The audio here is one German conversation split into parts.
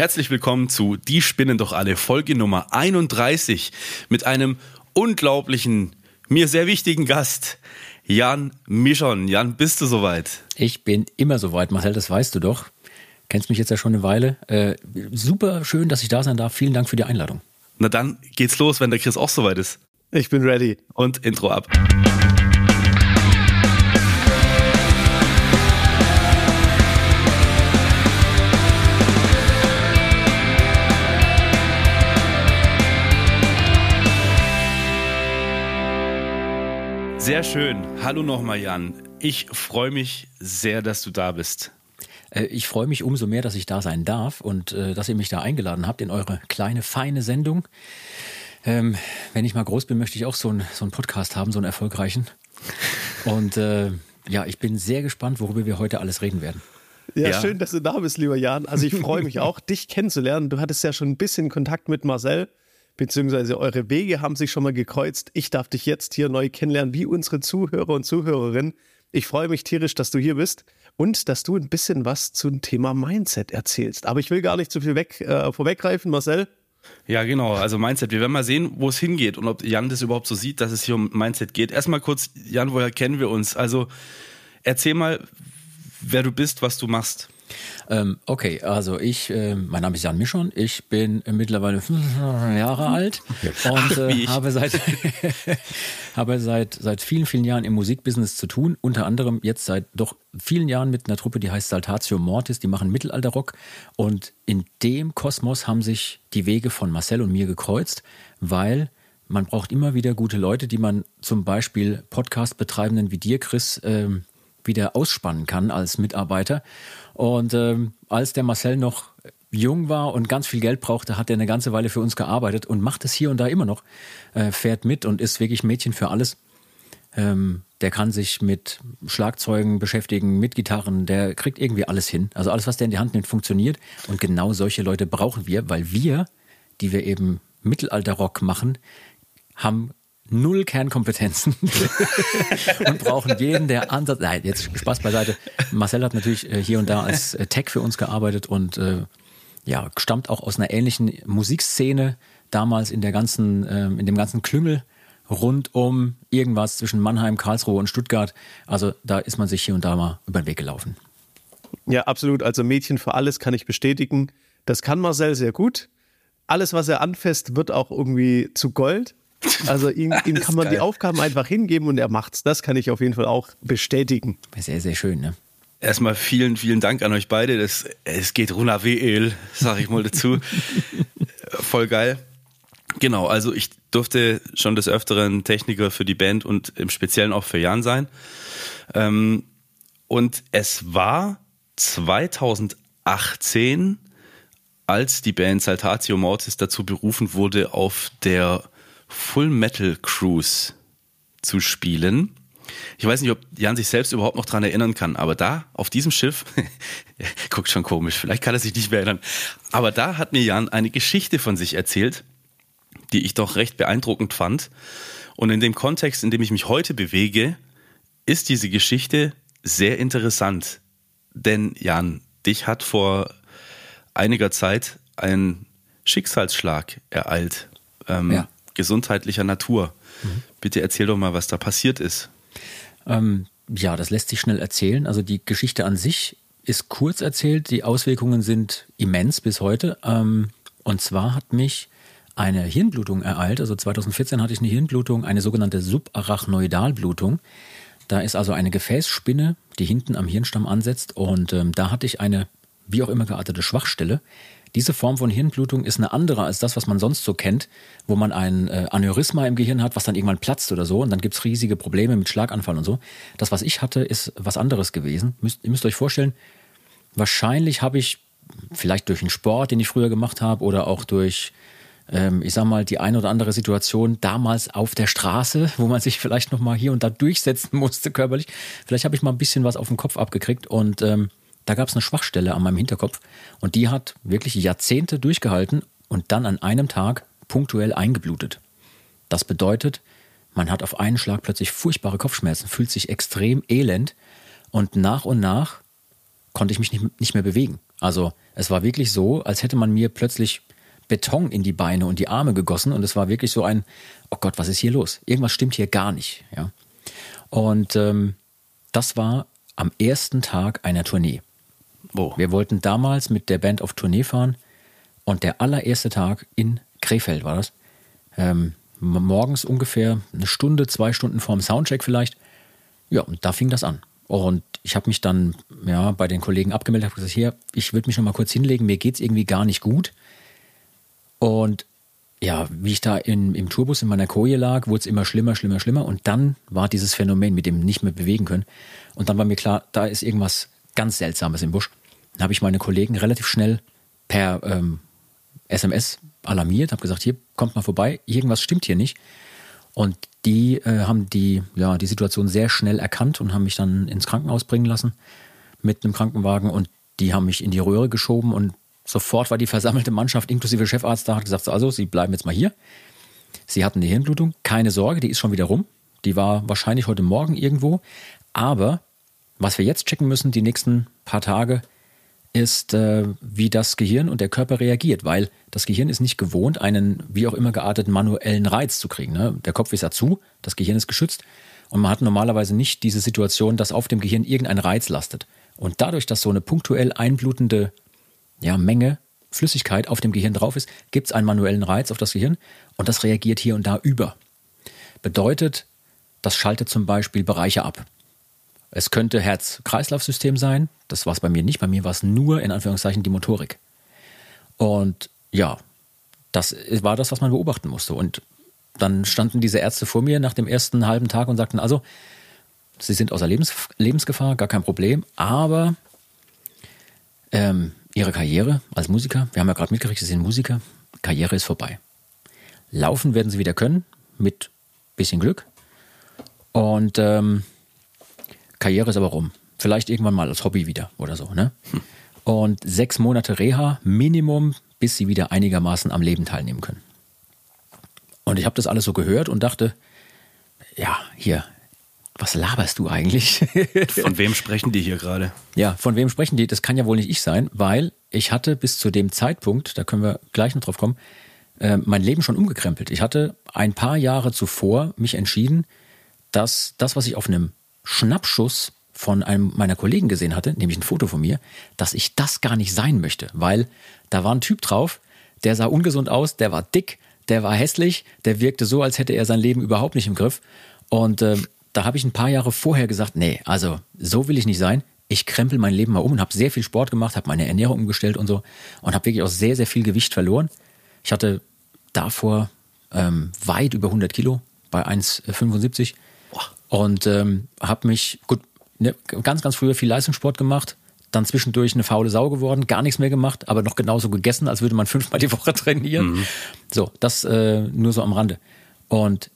Herzlich willkommen zu Die spinnen doch alle, Folge Nummer 31 mit einem unglaublichen, mir sehr wichtigen Gast, Jan Mischon. Jan, bist du soweit? Ich bin immer soweit, Marcel, das weißt du doch. Kennst mich jetzt ja schon eine Weile. Äh, super schön, dass ich da sein darf. Vielen Dank für die Einladung. Na dann geht's los, wenn der Chris auch soweit ist. Ich bin ready. Und Intro ab. Sehr schön. Hallo nochmal, Jan. Ich freue mich sehr, dass du da bist. Äh, ich freue mich umso mehr, dass ich da sein darf und äh, dass ihr mich da eingeladen habt in eure kleine, feine Sendung. Ähm, wenn ich mal groß bin, möchte ich auch so, ein, so einen Podcast haben, so einen erfolgreichen. Und äh, ja, ich bin sehr gespannt, worüber wir heute alles reden werden. Ja, ja, schön, dass du da bist, lieber Jan. Also ich freue mich auch, dich kennenzulernen. Du hattest ja schon ein bisschen Kontakt mit Marcel beziehungsweise eure Wege haben sich schon mal gekreuzt. Ich darf dich jetzt hier neu kennenlernen, wie unsere Zuhörer und Zuhörerinnen. Ich freue mich tierisch, dass du hier bist und dass du ein bisschen was zum Thema Mindset erzählst. Aber ich will gar nicht zu viel weg, äh, vorweggreifen, Marcel. Ja, genau. Also Mindset. Wir werden mal sehen, wo es hingeht und ob Jan das überhaupt so sieht, dass es hier um Mindset geht. Erstmal kurz, Jan, woher kennen wir uns? Also erzähl mal, wer du bist, was du machst. Ähm, okay, also ich, äh, mein Name ist Jan Mischon, ich bin mittlerweile 15 Jahre alt und äh, habe seit habe seit seit vielen vielen Jahren im Musikbusiness zu tun, unter anderem jetzt seit doch vielen Jahren mit einer Truppe, die heißt Saltatio Mortis, die machen Mittelalterrock. Und in dem Kosmos haben sich die Wege von Marcel und mir gekreuzt, weil man braucht immer wieder gute Leute, die man zum Beispiel Podcast-Betreibenden wie dir, Chris, ähm, wieder ausspannen kann als Mitarbeiter. Und ähm, als der Marcel noch jung war und ganz viel Geld brauchte, hat er eine ganze Weile für uns gearbeitet und macht es hier und da immer noch, äh, fährt mit und ist wirklich Mädchen für alles. Ähm, der kann sich mit Schlagzeugen beschäftigen, mit Gitarren, der kriegt irgendwie alles hin. Also alles, was der in die Hand nimmt, funktioniert. Und genau solche Leute brauchen wir, weil wir, die wir eben Mittelalterrock machen, haben null Kernkompetenzen und brauchen jeden, der Ansatz. Nein, jetzt Spaß beiseite. Marcel hat natürlich äh, hier und da als äh, Tech für uns gearbeitet und äh, ja, stammt auch aus einer ähnlichen Musikszene damals in der ganzen, ähm, in dem ganzen Klüngel rund um irgendwas zwischen Mannheim, Karlsruhe und Stuttgart. Also da ist man sich hier und da mal über den Weg gelaufen. Ja, absolut. Also Mädchen für alles kann ich bestätigen. Das kann Marcel sehr gut. Alles, was er anfasst, wird auch irgendwie zu Gold. Also ihm, ihm kann man geil. die Aufgaben einfach hingeben und er macht's. Das kann ich auf jeden Fall auch bestätigen. Sehr, sehr schön, ne? Erstmal vielen, vielen Dank an euch beide. Das, es geht runter wie El, sag ich mal dazu. Voll geil. Genau, also ich durfte schon des Öfteren Techniker für die Band und im Speziellen auch für Jan sein. Ähm, und es war 2018, als die Band Saltatio Mortis dazu berufen wurde, auf der Full Metal Cruise zu spielen. Ich weiß nicht, ob Jan sich selbst überhaupt noch dran erinnern kann, aber da, auf diesem Schiff, guckt schon komisch, vielleicht kann er sich nicht mehr erinnern, aber da hat mir Jan eine Geschichte von sich erzählt, die ich doch recht beeindruckend fand. Und in dem Kontext, in dem ich mich heute bewege, ist diese Geschichte sehr interessant. Denn Jan, dich hat vor einiger Zeit ein Schicksalsschlag ereilt. Ähm, ja gesundheitlicher Natur. Mhm. Bitte erzähl doch mal, was da passiert ist. Ähm, ja, das lässt sich schnell erzählen. Also die Geschichte an sich ist kurz erzählt. Die Auswirkungen sind immens bis heute. Ähm, und zwar hat mich eine Hirnblutung ereilt. Also 2014 hatte ich eine Hirnblutung, eine sogenannte Subarachnoidalblutung. Da ist also eine Gefäßspinne, die hinten am Hirnstamm ansetzt. Und ähm, da hatte ich eine wie auch immer geartete Schwachstelle. Diese Form von Hirnblutung ist eine andere als das, was man sonst so kennt, wo man ein äh, Aneurysma im Gehirn hat, was dann irgendwann platzt oder so und dann gibt's riesige Probleme mit Schlaganfall und so. Das, was ich hatte, ist was anderes gewesen. Müsst, ihr müsst euch vorstellen, wahrscheinlich habe ich vielleicht durch einen Sport, den ich früher gemacht habe oder auch durch ähm, ich sag mal, die eine oder andere Situation damals auf der Straße, wo man sich vielleicht noch mal hier und da durchsetzen musste körperlich. Vielleicht habe ich mal ein bisschen was auf den Kopf abgekriegt und ähm, da gab es eine Schwachstelle an meinem Hinterkopf und die hat wirklich Jahrzehnte durchgehalten und dann an einem Tag punktuell eingeblutet. Das bedeutet, man hat auf einen Schlag plötzlich furchtbare Kopfschmerzen, fühlt sich extrem elend und nach und nach konnte ich mich nicht, nicht mehr bewegen. Also es war wirklich so, als hätte man mir plötzlich Beton in die Beine und die Arme gegossen und es war wirklich so ein, oh Gott, was ist hier los? Irgendwas stimmt hier gar nicht. Ja. Und ähm, das war am ersten Tag einer Tournee. Oh. Wir wollten damals mit der Band auf Tournee fahren und der allererste Tag in Krefeld war das. Ähm, morgens ungefähr eine Stunde, zwei Stunden vorm Soundcheck vielleicht. Ja, und da fing das an. Und ich habe mich dann ja, bei den Kollegen abgemeldet, habe gesagt, hier, ich würde mich noch mal kurz hinlegen, mir geht es irgendwie gar nicht gut. Und ja, wie ich da in, im Tourbus in meiner Koje lag, wurde es immer schlimmer, schlimmer, schlimmer. Und dann war dieses Phänomen mit dem nicht mehr bewegen können. Und dann war mir klar, da ist irgendwas ganz Seltsames im Busch. Dann habe ich meine Kollegen relativ schnell per ähm, SMS alarmiert, habe gesagt, hier kommt mal vorbei, irgendwas stimmt hier nicht. Und die äh, haben die, ja, die Situation sehr schnell erkannt und haben mich dann ins Krankenhaus bringen lassen mit einem Krankenwagen und die haben mich in die Röhre geschoben und sofort war die versammelte Mannschaft inklusive Chefarzt da, hat gesagt, also Sie bleiben jetzt mal hier. Sie hatten eine Hirnblutung, keine Sorge, die ist schon wieder rum. Die war wahrscheinlich heute Morgen irgendwo. Aber was wir jetzt checken müssen, die nächsten paar Tage, ist, äh, wie das Gehirn und der Körper reagiert, weil das Gehirn ist nicht gewohnt, einen wie auch immer gearteten manuellen Reiz zu kriegen. Ne? Der Kopf ist ja zu, das Gehirn ist geschützt und man hat normalerweise nicht diese Situation, dass auf dem Gehirn irgendein Reiz lastet. Und dadurch, dass so eine punktuell einblutende ja, Menge Flüssigkeit auf dem Gehirn drauf ist, gibt es einen manuellen Reiz auf das Gehirn und das reagiert hier und da über. Bedeutet, das schaltet zum Beispiel Bereiche ab. Es könnte Herz-Kreislauf-System sein. Das war es bei mir nicht. Bei mir war es nur in Anführungszeichen die Motorik. Und ja, das war das, was man beobachten musste. Und dann standen diese Ärzte vor mir nach dem ersten halben Tag und sagten, also, Sie sind außer Lebens Lebensgefahr, gar kein Problem, aber ähm, Ihre Karriere als Musiker, wir haben ja gerade mitgekriegt, Sie sind Musiker, Karriere ist vorbei. Laufen werden Sie wieder können, mit bisschen Glück. Und ähm, Karriere ist aber rum. Vielleicht irgendwann mal als Hobby wieder oder so. Ne? Hm. Und sechs Monate Reha Minimum, bis sie wieder einigermaßen am Leben teilnehmen können. Und ich habe das alles so gehört und dachte, ja, hier, was laberst du eigentlich? von wem sprechen die hier gerade? Ja, von wem sprechen die? Das kann ja wohl nicht ich sein, weil ich hatte bis zu dem Zeitpunkt, da können wir gleich noch drauf kommen, äh, mein Leben schon umgekrempelt. Ich hatte ein paar Jahre zuvor mich entschieden, dass das, was ich auf einem Schnappschuss von einem meiner Kollegen gesehen hatte, nämlich ein Foto von mir, dass ich das gar nicht sein möchte, weil da war ein Typ drauf, der sah ungesund aus, der war dick, der war hässlich, der wirkte so, als hätte er sein Leben überhaupt nicht im Griff. Und äh, da habe ich ein paar Jahre vorher gesagt, nee, also so will ich nicht sein. Ich krempel mein Leben mal um und habe sehr viel Sport gemacht, habe meine Ernährung umgestellt und so und habe wirklich auch sehr, sehr viel Gewicht verloren. Ich hatte davor ähm, weit über 100 Kilo bei 1,75 und ähm, habe mich, gut, ne, ganz, ganz früher viel Leistungssport gemacht, dann zwischendurch eine faule Sau geworden, gar nichts mehr gemacht, aber noch genauso gegessen, als würde man fünfmal die Woche trainieren. Mhm. So, das äh, nur so am Rande. Und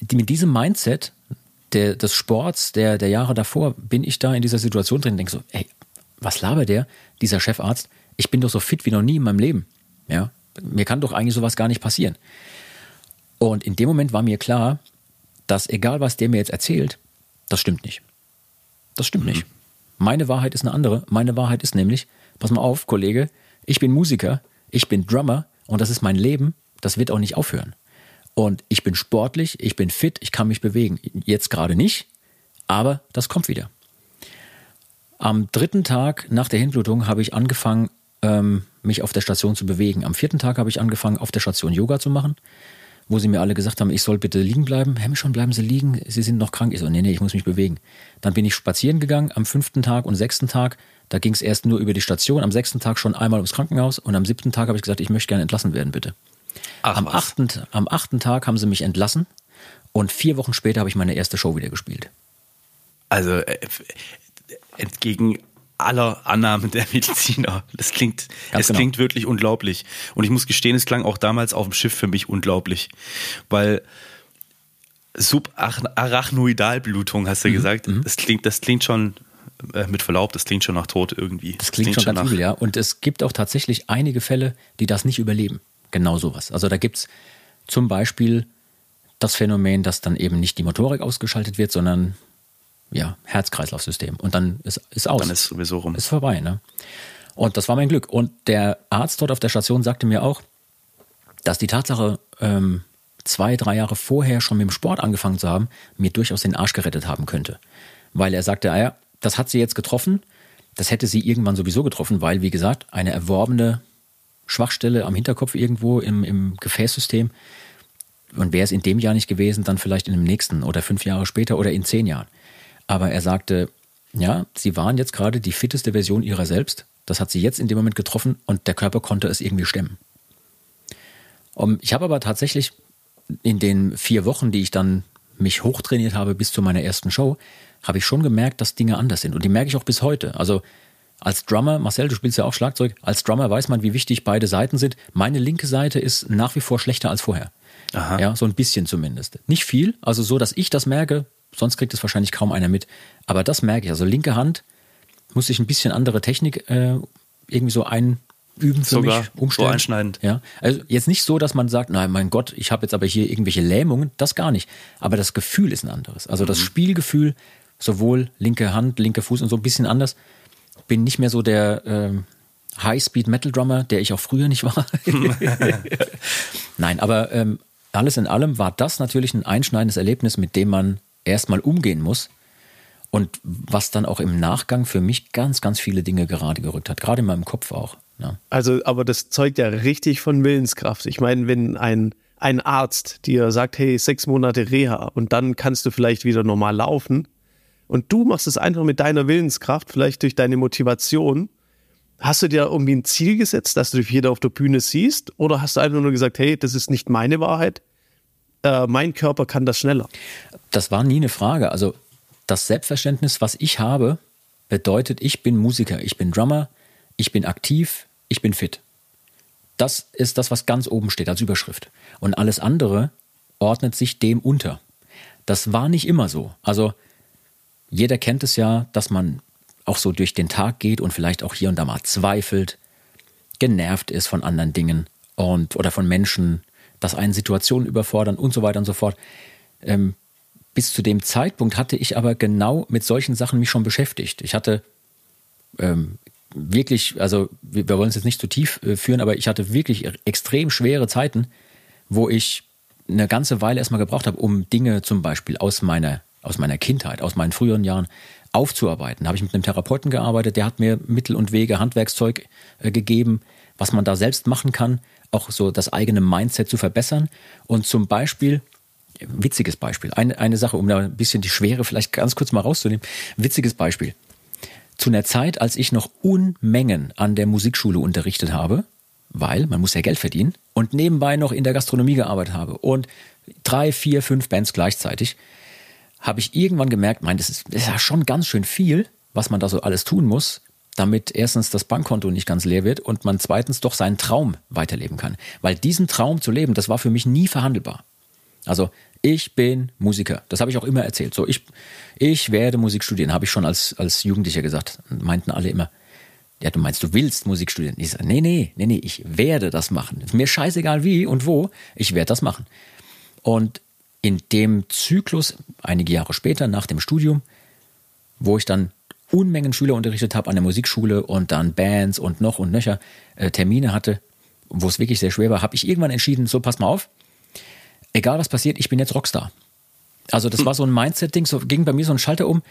die, mit diesem Mindset der, des Sports der, der Jahre davor bin ich da in dieser Situation drin und denke so, ey, was labert der, dieser Chefarzt? Ich bin doch so fit wie noch nie in meinem Leben. Ja, mir kann doch eigentlich sowas gar nicht passieren. Und in dem Moment war mir klar, dass egal was der mir jetzt erzählt, das stimmt nicht. Das stimmt mhm. nicht. Meine Wahrheit ist eine andere. Meine Wahrheit ist nämlich, pass mal auf, Kollege, ich bin Musiker, ich bin Drummer und das ist mein Leben, das wird auch nicht aufhören. Und ich bin sportlich, ich bin fit, ich kann mich bewegen. Jetzt gerade nicht, aber das kommt wieder. Am dritten Tag nach der Hinblutung habe ich angefangen, ähm, mich auf der Station zu bewegen. Am vierten Tag habe ich angefangen, auf der Station Yoga zu machen wo sie mir alle gesagt haben, ich soll bitte liegen bleiben. Herr schon, bleiben Sie liegen, Sie sind noch krank. Ich so, nee, nee, ich muss mich bewegen. Dann bin ich spazieren gegangen am fünften Tag und sechsten Tag. Da ging es erst nur über die Station, am sechsten Tag schon einmal ums Krankenhaus und am siebten Tag habe ich gesagt, ich möchte gerne entlassen werden, bitte. Ach, am, achten, am achten Tag haben sie mich entlassen und vier Wochen später habe ich meine erste Show wieder gespielt. Also äh, entgegen aller Annahmen der Mediziner. Das klingt, Ganz es genau. klingt wirklich unglaublich. Und ich muss gestehen, es klang auch damals auf dem Schiff für mich unglaublich, weil Subarachnoidalblutung, hast du mhm. gesagt, mhm. das klingt, das klingt schon äh, mit Verlaub, das klingt schon nach Tod irgendwie. Das klingt, das klingt schon ganz übel, ja. Und es gibt auch tatsächlich einige Fälle, die das nicht überleben. Genau sowas. Also da gibt es zum Beispiel das Phänomen, dass dann eben nicht die Motorik ausgeschaltet wird, sondern ja, Herz-Kreislauf-System. Und dann ist, ist aus. Dann ist sowieso rum. Ist vorbei, ne? Und das war mein Glück. Und der Arzt dort auf der Station sagte mir auch, dass die Tatsache, ähm, zwei, drei Jahre vorher schon mit dem Sport angefangen zu haben, mir durchaus den Arsch gerettet haben könnte. Weil er sagte, ah ja, das hat sie jetzt getroffen, das hätte sie irgendwann sowieso getroffen, weil, wie gesagt, eine erworbene Schwachstelle am Hinterkopf irgendwo im, im Gefäßsystem. Und wäre es in dem Jahr nicht gewesen, dann vielleicht in dem nächsten oder fünf Jahre später oder in zehn Jahren. Aber er sagte, ja, sie waren jetzt gerade die fitteste Version ihrer selbst. Das hat sie jetzt in dem Moment getroffen und der Körper konnte es irgendwie stemmen. Um, ich habe aber tatsächlich in den vier Wochen, die ich dann mich hochtrainiert habe bis zu meiner ersten Show, habe ich schon gemerkt, dass Dinge anders sind. Und die merke ich auch bis heute. Also als Drummer, Marcel, du spielst ja auch Schlagzeug, als Drummer weiß man, wie wichtig beide Seiten sind. Meine linke Seite ist nach wie vor schlechter als vorher. Aha. Ja, so ein bisschen zumindest. Nicht viel, also so, dass ich das merke, sonst kriegt es wahrscheinlich kaum einer mit. Aber das merke ich. Also linke Hand muss ich ein bisschen andere Technik äh, irgendwie so ein, üben für Sogar mich, umstellen. So einschneidend. Ja, also jetzt nicht so, dass man sagt, nein, mein Gott, ich habe jetzt aber hier irgendwelche Lähmungen, das gar nicht. Aber das Gefühl ist ein anderes. Also das mhm. Spielgefühl, sowohl linke Hand, linker Fuß und so ein bisschen anders. Bin nicht mehr so der ähm, High-Speed-Metal-Drummer, der ich auch früher nicht war. nein, aber ähm, alles in allem war das natürlich ein einschneidendes Erlebnis, mit dem man erstmal umgehen muss. Und was dann auch im Nachgang für mich ganz, ganz viele Dinge gerade gerückt hat, gerade in meinem Kopf auch. Ja. Also, aber das zeugt ja richtig von Willenskraft. Ich meine, wenn ein, ein Arzt dir sagt, hey, sechs Monate Reha und dann kannst du vielleicht wieder normal laufen und du machst es einfach mit deiner Willenskraft, vielleicht durch deine Motivation, hast du dir irgendwie ein Ziel gesetzt, dass du dich wieder auf der Bühne siehst oder hast du einfach nur gesagt, hey, das ist nicht meine Wahrheit, äh, mein Körper kann das schneller? Das war nie eine Frage. Also das Selbstverständnis, was ich habe, bedeutet, ich bin Musiker, ich bin Drummer, ich bin aktiv, ich bin fit. Das ist das, was ganz oben steht als Überschrift. Und alles andere ordnet sich dem unter. Das war nicht immer so. Also jeder kennt es ja, dass man auch so durch den Tag geht und vielleicht auch hier und da mal zweifelt, genervt ist von anderen Dingen und oder von Menschen, dass einen Situationen überfordern und so weiter und so fort. Ähm, bis zu dem Zeitpunkt hatte ich aber genau mit solchen Sachen mich schon beschäftigt. Ich hatte ähm, wirklich, also wir, wir wollen es jetzt nicht zu tief äh, führen, aber ich hatte wirklich extrem schwere Zeiten, wo ich eine ganze Weile erstmal gebraucht habe, um Dinge zum Beispiel aus meiner, aus meiner Kindheit, aus meinen früheren Jahren aufzuarbeiten. Da habe ich mit einem Therapeuten gearbeitet, der hat mir Mittel und Wege, Handwerkszeug äh, gegeben, was man da selbst machen kann, auch so das eigene Mindset zu verbessern. Und zum Beispiel, witziges Beispiel, eine, eine Sache, um da ein bisschen die Schwere vielleicht ganz kurz mal rauszunehmen, witziges Beispiel. Zu einer Zeit, als ich noch Unmengen an der Musikschule unterrichtet habe, weil man muss ja Geld verdienen und nebenbei noch in der Gastronomie gearbeitet habe und drei, vier, fünf Bands gleichzeitig, habe ich irgendwann gemerkt, mein, das ist, das ist ja schon ganz schön viel, was man da so alles tun muss, damit erstens das Bankkonto nicht ganz leer wird und man zweitens doch seinen Traum weiterleben kann. Weil diesen Traum zu leben, das war für mich nie verhandelbar. Also ich bin Musiker. Das habe ich auch immer erzählt. So, ich, ich werde Musik studieren, habe ich schon als, als Jugendlicher gesagt. Meinten alle immer, ja, du meinst, du willst Musik studieren. Ich sage, nee, nee, nee, nee, ich werde das machen. Ist mir scheißegal wie und wo, ich werde das machen. Und in dem Zyklus, einige Jahre später, nach dem Studium, wo ich dann Unmengen Schüler unterrichtet habe an der Musikschule und dann Bands und noch und nöcher äh, Termine hatte, wo es wirklich sehr schwer war, habe ich irgendwann entschieden, so pass mal auf, egal was passiert, ich bin jetzt Rockstar. Also das war so ein Mindset-Ding, so ging bei mir so ein Schalter um.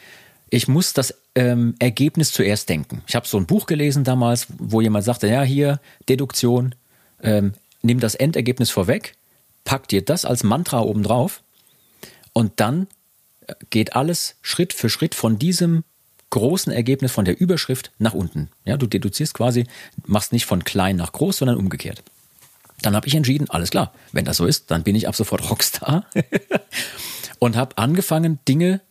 Ich muss das ähm, Ergebnis zuerst denken. Ich habe so ein Buch gelesen damals, wo jemand sagte, ja hier, Deduktion, ähm, nimm das Endergebnis vorweg, pack dir das als Mantra oben drauf und dann äh, geht alles Schritt für Schritt von diesem großen Ergebnis, von der Überschrift nach unten. Ja, du deduzierst quasi, machst nicht von klein nach groß, sondern umgekehrt. Dann habe ich entschieden, alles klar, wenn das so ist, dann bin ich ab sofort Rockstar. und habe angefangen, Dinge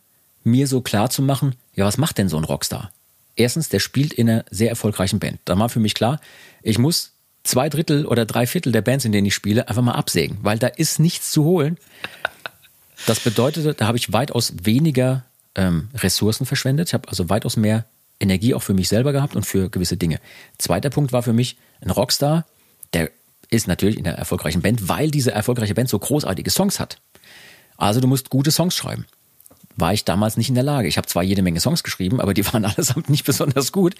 mir so klar zu machen, ja, was macht denn so ein Rockstar? Erstens, der spielt in einer sehr erfolgreichen Band. Da war für mich klar, ich muss zwei Drittel oder drei Viertel der Bands, in denen ich spiele, einfach mal absägen, weil da ist nichts zu holen. Das bedeutete, da habe ich weitaus weniger ähm, Ressourcen verschwendet. Ich habe also weitaus mehr Energie auch für mich selber gehabt und für gewisse Dinge. Zweiter Punkt war für mich, ein Rockstar, der ist natürlich in der erfolgreichen Band, weil diese erfolgreiche Band so großartige Songs hat. Also du musst gute Songs schreiben. war ich damals nicht in der Lage. Ich habe zwar jede Menge Songs geschrieben, aber die waren allesamt nicht besonders gut.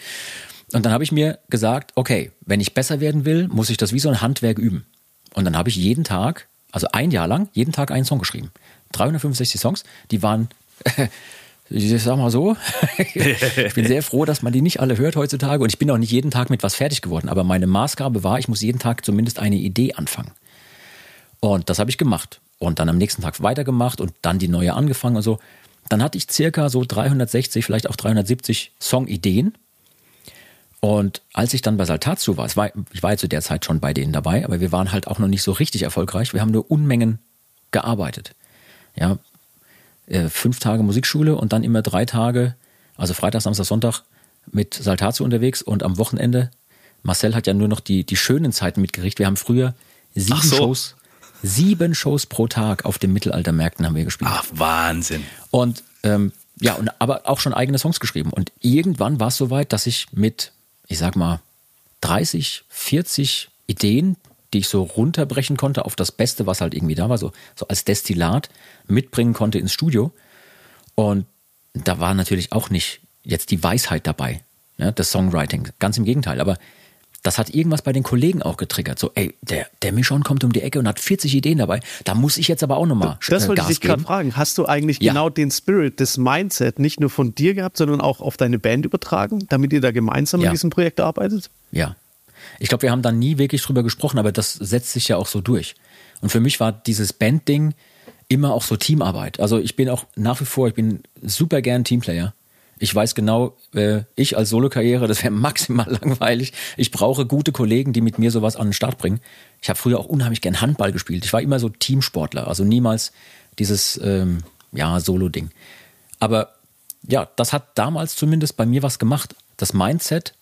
Und dann habe ich mir gesagt, okay, wenn ich besser werden will, muss ich das wie so ein Handwerk üben. Und dann habe ich jeden Tag, also ein Jahr lang, jeden Tag einen Song geschrieben. 365 Songs, die waren, ich sag mal so, ich bin sehr froh, dass man die nicht alle hört heutzutage und ich bin auch nicht jeden Tag mit was fertig geworden, aber meine Maßgabe war, ich muss jeden Tag zumindest eine Idee anfangen. Und das habe ich gemacht und dann am nächsten Tag weitergemacht und dann die neue angefangen und so. Dann hatte ich circa so 360, vielleicht auch 370 Songideen. Und als ich dann bei Saltatio war, war, ich war ja zu der Zeit schon bei denen dabei, aber wir waren halt auch noch nicht so richtig erfolgreich. Wir haben nur Unmengen gearbeitet. Ja, äh, fünf Tage Musikschule und dann immer drei Tage, also Freitag, Samstag, Sonntag mit Saltatio unterwegs und am Wochenende. Marcel hat ja nur noch die, die schönen Zeiten mitgerichtet. Wir haben früher sieben so. Shows Sieben Shows pro Tag auf den Mittelaltermärkten haben wir gespielt. Ach, Wahnsinn. Und ähm, ja, und aber auch schon eigene Songs geschrieben. Und irgendwann war es soweit, dass ich mit, ich sag mal, 30, 40 Ideen, die ich so runterbrechen konnte auf das Beste, was halt irgendwie da war, so, so als Destillat mitbringen konnte ins Studio. Und da war natürlich auch nicht jetzt die Weisheit dabei, ja, das Songwriting. Ganz im Gegenteil. Aber das hat irgendwas bei den Kollegen auch getriggert. So, ey, der, der Michon kommt um die Ecke und hat 40 Ideen dabei. Da muss ich jetzt aber auch nochmal Das äh, wollte ich dich gerade fragen. Hast du eigentlich ja. genau den Spirit, das Mindset nicht nur von dir gehabt, sondern auch auf deine Band übertragen, damit ihr da gemeinsam ja. an diesem Projekt arbeitet? Ja. Ich glaube, wir haben da nie wirklich drüber gesprochen, aber das setzt sich ja auch so durch. Und für mich war dieses Band-Ding immer auch so Teamarbeit. Also ich bin auch nach wie vor, ich bin super gern Teamplayer. Ich weiß genau, äh, ich als Solo-Karriere, das wäre maximal langweilig. Ich brauche gute Kollegen, die mit mir sowas an den Start bringen. Ich habe früher auch unheimlich gern Handball gespielt. Ich war immer so Teamsportler, also niemals dieses ähm, ja Solo-Ding. Aber ja, das hat damals zumindest bei mir was gemacht. Das Mindset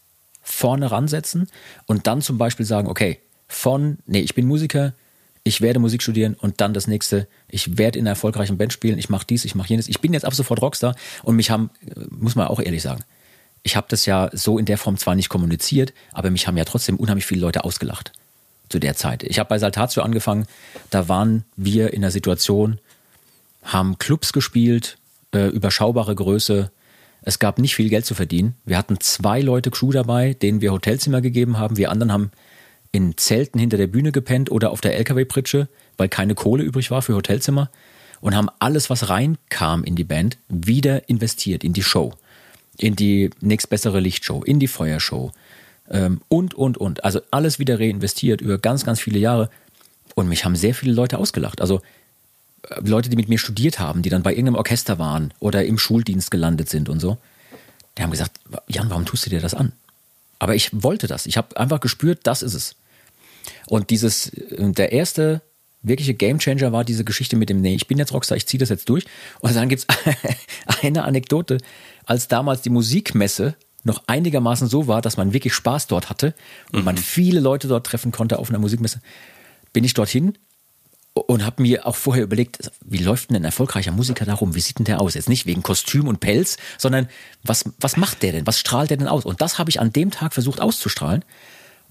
vorne ransetzen und dann zum Beispiel sagen, okay, von, nee, ich bin Musiker, ich werde Musik studieren und dann das nächste, ich werde in einer erfolgreichen Band spielen, ich mache dies, ich mache jenes. Ich bin jetzt ab sofort Rockstar und mich haben, muss man auch ehrlich sagen, ich habe das ja so in der Form zwar nicht kommuniziert, aber mich haben ja trotzdem unheimlich viele Leute ausgelacht zu der Zeit. Ich habe bei Saltatio angefangen, da waren wir in der Situation, haben Clubs gespielt, äh, überschaubare Größe. Es gab nicht viel Geld zu verdienen. Wir hatten zwei Leute Crew dabei, denen wir Hotelzimmer gegeben haben. Wir anderen haben in Zelten hinter der Bühne gepennt oder auf der LKW-Pritsche, weil keine Kohle übrig war für Hotelzimmer und haben alles, was reinkam in die Band, wieder investiert in die Show, in die nächstbessere Lichtshow, in die Feuershow ähm, und, und, und. Also alles wieder reinvestiert über ganz, ganz viele Jahre. Und mich haben sehr viele Leute ausgelacht. Also Leute, die mit mir studiert haben, die dann bei irgendeinem Orchester waren oder im Schuldienst gelandet sind und so. Die haben gesagt, Jan, warum tust du dir das an? Aber ich wollte das. Ich habe einfach gespürt, das ist es. Und dieses, äh, der erste wirkliche Gamechanger war diese Geschichte mit dem, nee, ich bin jetzt Rockstar, ich ziehe das jetzt durch. Und dann gibt's eine Anekdote, als damals die Musikmesse noch einigermaßen so war, dass man wirklich Spaß dort hatte und mhm. man viele Leute dort treffen konnte auf einer Musikmesse, bin ich dorthin und habe mir auch vorher überlegt, wie läuft denn ein erfolgreicher Musiker darum? Wie sieht denn der aus? Jetzt nicht wegen Kostüm und Pelz, sondern was, was macht der denn? Was strahlt der denn aus? Und das habe ich an dem Tag versucht auszustrahlen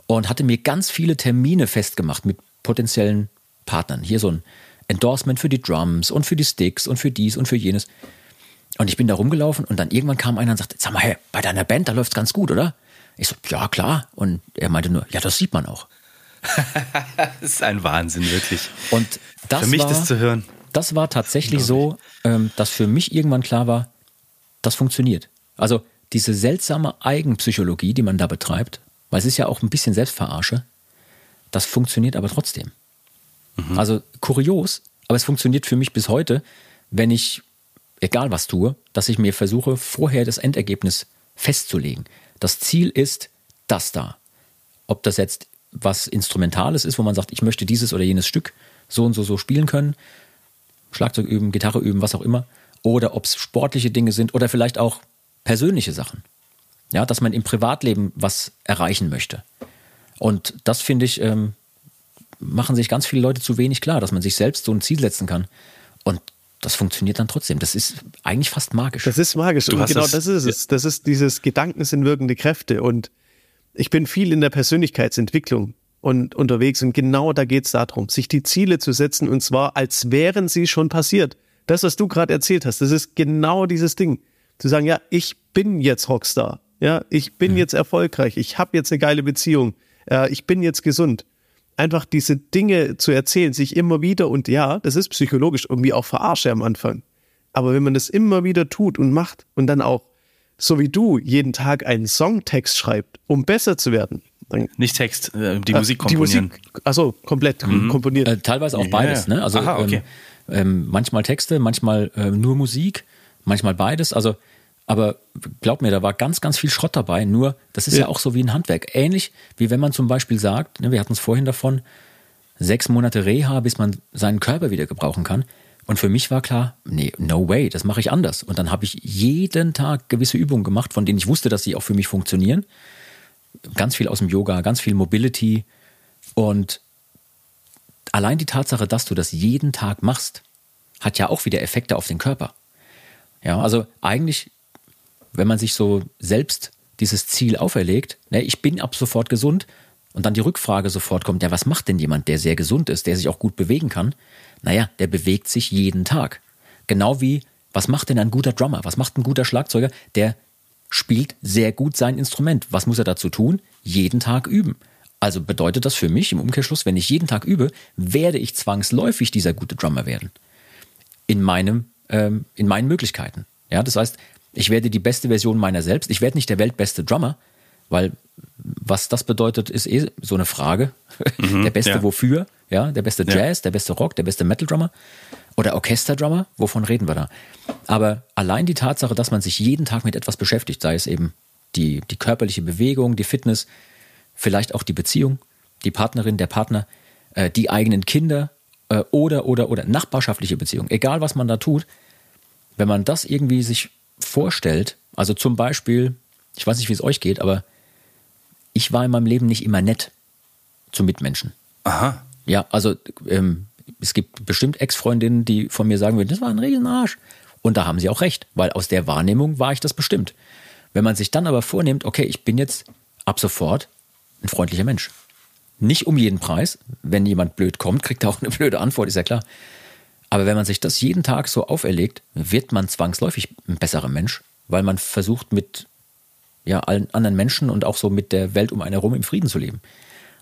und hatte mir ganz viele Termine festgemacht mit potenziellen Partnern. Hier so ein Endorsement für die Drums und für die Sticks und für dies und für jenes. Und ich bin da rumgelaufen und dann irgendwann kam einer und sagte, sag mal, hey, bei deiner Band, da läuft's ganz gut, oder? Ich so, ja, klar. Und er meinte nur, ja, das sieht man auch. das ist ein Wahnsinn, wirklich. Und das für mich war, das zu hören. Das war tatsächlich so, ähm, dass für mich irgendwann klar war, das funktioniert. Also diese seltsame Eigenpsychologie, die man da betreibt, weil es ist ja auch ein bisschen Selbstverarsche. Das funktioniert aber trotzdem. Mhm. Also kurios, aber es funktioniert für mich bis heute, wenn ich, egal was tue, dass ich mir versuche, vorher das Endergebnis festzulegen. Das Ziel ist das da. Ob das jetzt was Instrumentales ist, wo man sagt, ich möchte dieses oder jenes Stück so und so so spielen können, Schlagzeug üben, Gitarre üben, was auch immer, oder ob es sportliche Dinge sind oder vielleicht auch persönliche Sachen. Ja, dass man im Privatleben was erreichen möchte. Und das finde ich, ähm, machen sich ganz viele Leute zu wenig klar, dass man sich selbst so ein Ziel setzen kann. Und das funktioniert dann trotzdem. Das ist eigentlich fast magisch. Das ist magisch. Du und genau das ist es. Das ist dieses Gedanken sind wirkende Kräfte. Und ich bin viel in der Persönlichkeitsentwicklung und unterwegs. Und genau da geht es darum, sich die Ziele zu setzen und zwar als wären sie schon passiert. Das, was du gerade erzählt hast, das ist genau dieses Ding. Zu sagen, ja, ich bin jetzt Rockstar. Ja, ich bin mhm. jetzt erfolgreich. Ich habe jetzt eine geile Beziehung. Äh, ich bin jetzt gesund. Einfach diese Dinge zu erzählen, sich immer wieder und ja, das ist psychologisch irgendwie auch verarsche am Anfang. Aber wenn man das immer wieder tut und macht und dann auch, so wie du, jeden Tag einen Songtext schreibt, um besser zu werden, nicht Text, äh, die Musik komponieren. Die Musik, achso, komplett mhm. komponiert. Äh, teilweise auch beides. Ne? Also Aha, okay. ähm, ähm, manchmal Texte, manchmal äh, nur Musik, manchmal beides. Also, aber glaub mir, da war ganz, ganz viel Schrott dabei. Nur, das ist ja, ja auch so wie ein Handwerk. Ähnlich wie wenn man zum Beispiel sagt, ne, wir hatten es vorhin davon, sechs Monate Reha, bis man seinen Körper wieder gebrauchen kann. Und für mich war klar, nee, no way, das mache ich anders. Und dann habe ich jeden Tag gewisse Übungen gemacht, von denen ich wusste, dass sie auch für mich funktionieren ganz viel aus dem Yoga, ganz viel Mobility und allein die Tatsache, dass du das jeden Tag machst, hat ja auch wieder Effekte auf den Körper. Ja, also eigentlich, wenn man sich so selbst dieses Ziel auferlegt, ne, ich bin ab sofort gesund und dann die Rückfrage sofort kommt, ja, was macht denn jemand, der sehr gesund ist, der sich auch gut bewegen kann? Naja, der bewegt sich jeden Tag. Genau wie, was macht denn ein guter Drummer? Was macht ein guter Schlagzeuger? Der spielt sehr gut sein Instrument. Was muss er dazu tun? Jeden Tag üben. Also bedeutet das für mich im Umkehrschluss, wenn ich jeden Tag übe, werde ich zwangsläufig dieser gute Drummer werden. In meinem, ähm, in meinen Möglichkeiten. Ja, das heißt, ich werde die beste Version meiner selbst. Ich werde nicht der weltbeste Drummer, weil was das bedeutet, ist eh so eine Frage. Mhm, der beste ja. wofür? Ja, der beste Jazz, ja. der beste Rock, der beste Metal Drummer oder Orchesterdrummer. Wovon reden wir da? Aber allein die Tatsache, dass man sich jeden Tag mit etwas beschäftigt, sei es eben die, die körperliche Bewegung, die Fitness, vielleicht auch die Beziehung, die Partnerin, der Partner, äh, die eigenen Kinder äh, oder, oder, oder nachbarschaftliche Beziehung, egal was man da tut, wenn man das irgendwie sich vorstellt, also zum Beispiel, ich weiß nicht, wie es euch geht, aber ich war in meinem Leben nicht immer nett zu Mitmenschen. Aha. Ja, also ähm, es gibt bestimmt Ex-Freundinnen, die von mir sagen würden, das war ein Riesenarsch. Und da haben sie auch recht, weil aus der Wahrnehmung war ich das bestimmt. Wenn man sich dann aber vornimmt, okay, ich bin jetzt ab sofort ein freundlicher Mensch. Nicht um jeden Preis. Wenn jemand blöd kommt, kriegt er auch eine blöde Antwort, ist ja klar. Aber wenn man sich das jeden Tag so auferlegt, wird man zwangsläufig ein besserer Mensch, weil man versucht, mit ja, allen anderen Menschen und auch so mit der Welt um einen herum im Frieden zu leben.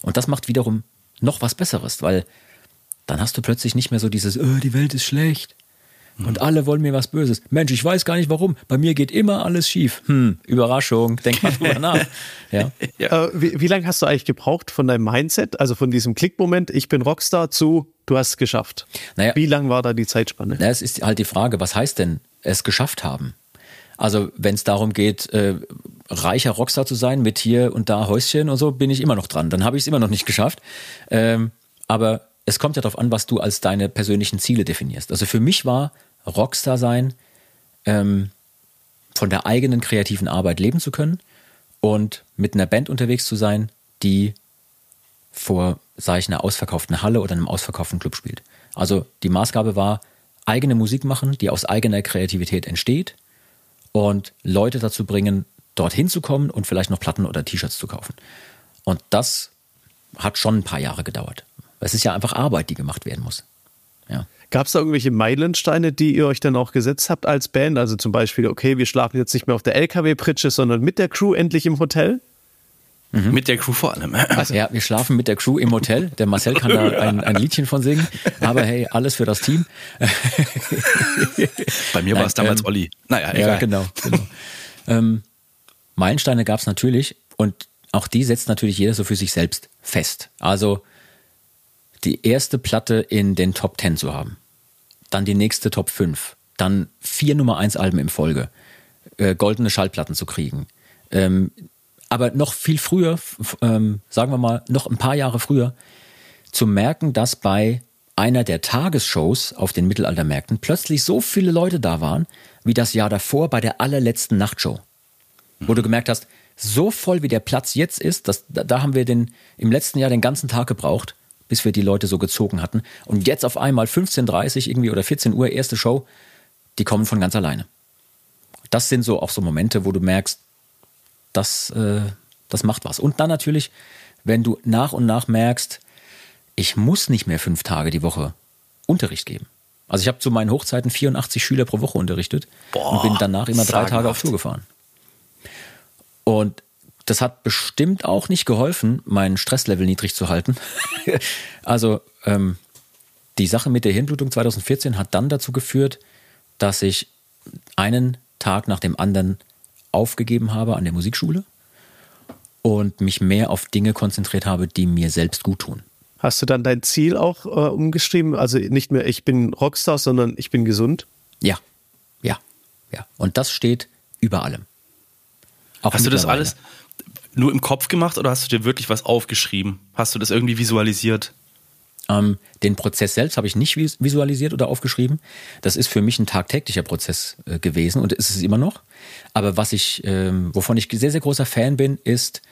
Und das macht wiederum noch was Besseres, weil dann hast du plötzlich nicht mehr so dieses, oh, die Welt ist schlecht. Und mhm. alle wollen mir was Böses. Mensch, ich weiß gar nicht warum. Bei mir geht immer alles schief. Hm, Überraschung. Denk mal drüber nach. Ja. ja. Äh, wie, wie lange hast du eigentlich gebraucht von deinem Mindset, also von diesem Klickmoment, ich bin Rockstar, zu du hast es geschafft? Naja, wie lang war da die Zeitspanne? Na, es ist halt die Frage, was heißt denn es geschafft haben? Also wenn es darum geht, äh, reicher Rockstar zu sein mit hier und da Häuschen und so, bin ich immer noch dran. Dann habe ich es immer noch nicht geschafft. Ähm, aber es kommt ja darauf an, was du als deine persönlichen Ziele definierst. Also für mich war Rockstar sein, ähm, von der eigenen kreativen Arbeit leben zu können und mit einer Band unterwegs zu sein, die vor, sage ich, einer ausverkauften Halle oder einem ausverkauften Club spielt. Also die Maßgabe war, eigene Musik machen, die aus eigener Kreativität entsteht und Leute dazu bringen, dorthin zu kommen und vielleicht noch Platten oder T-Shirts zu kaufen. Und das hat schon ein paar Jahre gedauert. Es ist ja einfach Arbeit, die gemacht werden muss. Ja. Gab es da irgendwelche Meilensteine, die ihr euch dann auch gesetzt habt als Band? Also zum Beispiel, okay, wir schlafen jetzt nicht mehr auf der LKW-Pritsche, sondern mit der Crew endlich im Hotel? Mhm. Mit der Crew vor allem. Also, ja, wir schlafen mit der Crew im Hotel. Der Marcel kann da ein, ein Liedchen von singen. Aber hey, alles für das Team. Bei mir war es damals ähm, Olli. Naja, egal. Ja, genau. genau. Ähm, Meilensteine gab es natürlich und auch die setzt natürlich jeder so für sich selbst fest. Also die erste Platte in den Top 10 zu haben, dann die nächste Top 5, dann vier Nummer 1 Alben in Folge, äh, goldene Schallplatten zu kriegen. Ähm, aber noch viel früher, ähm, sagen wir mal, noch ein paar Jahre früher, zu merken, dass bei einer der Tagesshows auf den Mittelaltermärkten plötzlich so viele Leute da waren, wie das Jahr davor bei der allerletzten Nachtshow. Wo du gemerkt hast, so voll wie der Platz jetzt ist, das, da haben wir den, im letzten Jahr den ganzen Tag gebraucht, bis wir die Leute so gezogen hatten. Und jetzt auf einmal 15.30 irgendwie oder 14 Uhr erste Show, die kommen von ganz alleine. Das sind so auch so Momente, wo du merkst, das, äh, das macht was. Und dann natürlich, wenn du nach und nach merkst, ich muss nicht mehr fünf Tage die Woche Unterricht geben. Also ich habe zu meinen Hochzeiten 84 Schüler pro Woche unterrichtet Boah, und bin danach immer drei Tage auf Tour gefahren. Und das hat bestimmt auch nicht geholfen, meinen Stresslevel niedrig zu halten. also ähm, die Sache mit der Hirnblutung 2014 hat dann dazu geführt, dass ich einen Tag nach dem anderen aufgegeben habe an der Musikschule und mich mehr auf Dinge konzentriert habe, die mir selbst gut tun. Hast du dann dein Ziel auch äh, umgeschrieben? Also nicht mehr ich bin Rockstar, sondern ich bin gesund? Ja, ja, ja. Und das steht über allem. Auch Hast du das alles nur im Kopf gemacht oder hast du dir wirklich was aufgeschrieben? Hast du das irgendwie visualisiert? Ähm, den Prozess selbst habe ich nicht visualisiert oder aufgeschrieben. Das ist für mich ein tagtäglicher Prozess äh, gewesen und ist es immer noch. Aber was ich, ähm, wovon ich sehr, sehr großer Fan bin, ist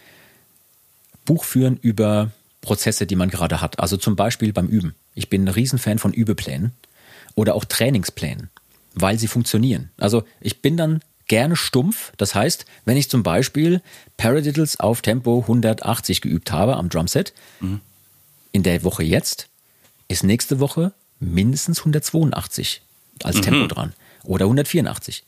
Buch führen über Prozesse, die man gerade hat. Also zum Beispiel beim Üben. Ich bin ein Riesenfan von Übeplänen oder auch Trainingsplänen, weil sie funktionieren. Also ich bin dann gerne stumpf. Das heißt, wenn ich zum Beispiel Paradiddles auf Tempo 180 geübt habe am Drumset, mhm. In der Woche jetzt ist nächste Woche mindestens 182 als mhm. Tempo dran oder 184.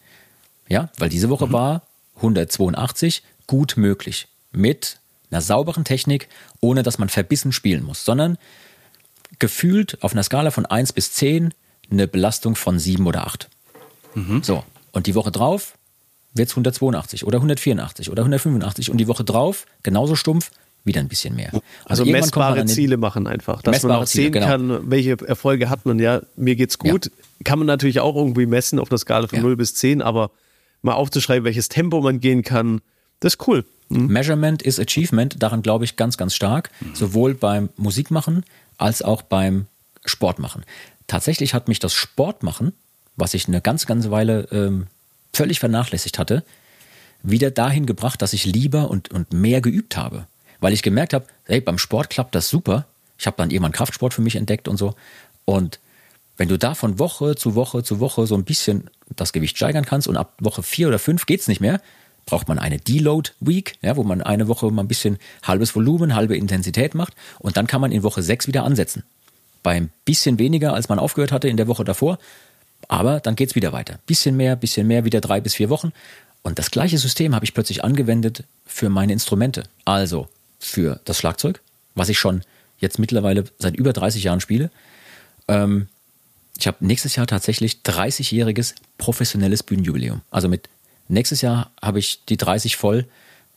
Ja, weil diese Woche mhm. war 182 gut möglich mit einer sauberen Technik, ohne dass man verbissen spielen muss, sondern gefühlt auf einer Skala von 1 bis 10 eine Belastung von 7 oder 8. Mhm. So, und die Woche drauf wird es 182 oder 184 oder 185 und die Woche drauf, genauso stumpf, wieder ein bisschen mehr. Also, also messbare Ziele machen einfach, dass man auch Ziele, sehen genau. kann, welche Erfolge hat man. Ja, mir geht's gut. Ja. Kann man natürlich auch irgendwie messen auf der Skala von ja. 0 bis 10, aber mal aufzuschreiben, welches Tempo man gehen kann, das ist cool. Mhm. Measurement is Achievement, daran glaube ich ganz, ganz stark, mhm. sowohl beim Musikmachen als auch beim Sportmachen. Tatsächlich hat mich das Sportmachen, was ich eine ganz, ganz Weile ähm, völlig vernachlässigt hatte, wieder dahin gebracht, dass ich lieber und, und mehr geübt habe. Weil ich gemerkt habe, hey, beim Sport klappt das super. Ich habe dann irgendwann Kraftsport für mich entdeckt und so. Und wenn du da von Woche zu Woche zu Woche so ein bisschen das Gewicht steigern kannst und ab Woche vier oder fünf geht's nicht mehr, braucht man eine Deload Week, ja, wo man eine Woche mal ein bisschen halbes Volumen, halbe Intensität macht und dann kann man in Woche sechs wieder ansetzen. Beim bisschen weniger, als man aufgehört hatte in der Woche davor, aber dann geht's wieder weiter. Bisschen mehr, bisschen mehr, wieder drei bis vier Wochen. Und das gleiche System habe ich plötzlich angewendet für meine Instrumente. Also für das Schlagzeug, was ich schon jetzt mittlerweile seit über 30 Jahren spiele. Ähm, ich habe nächstes Jahr tatsächlich 30-jähriges professionelles Bühnenjubiläum. Also mit nächstes Jahr habe ich die 30 voll.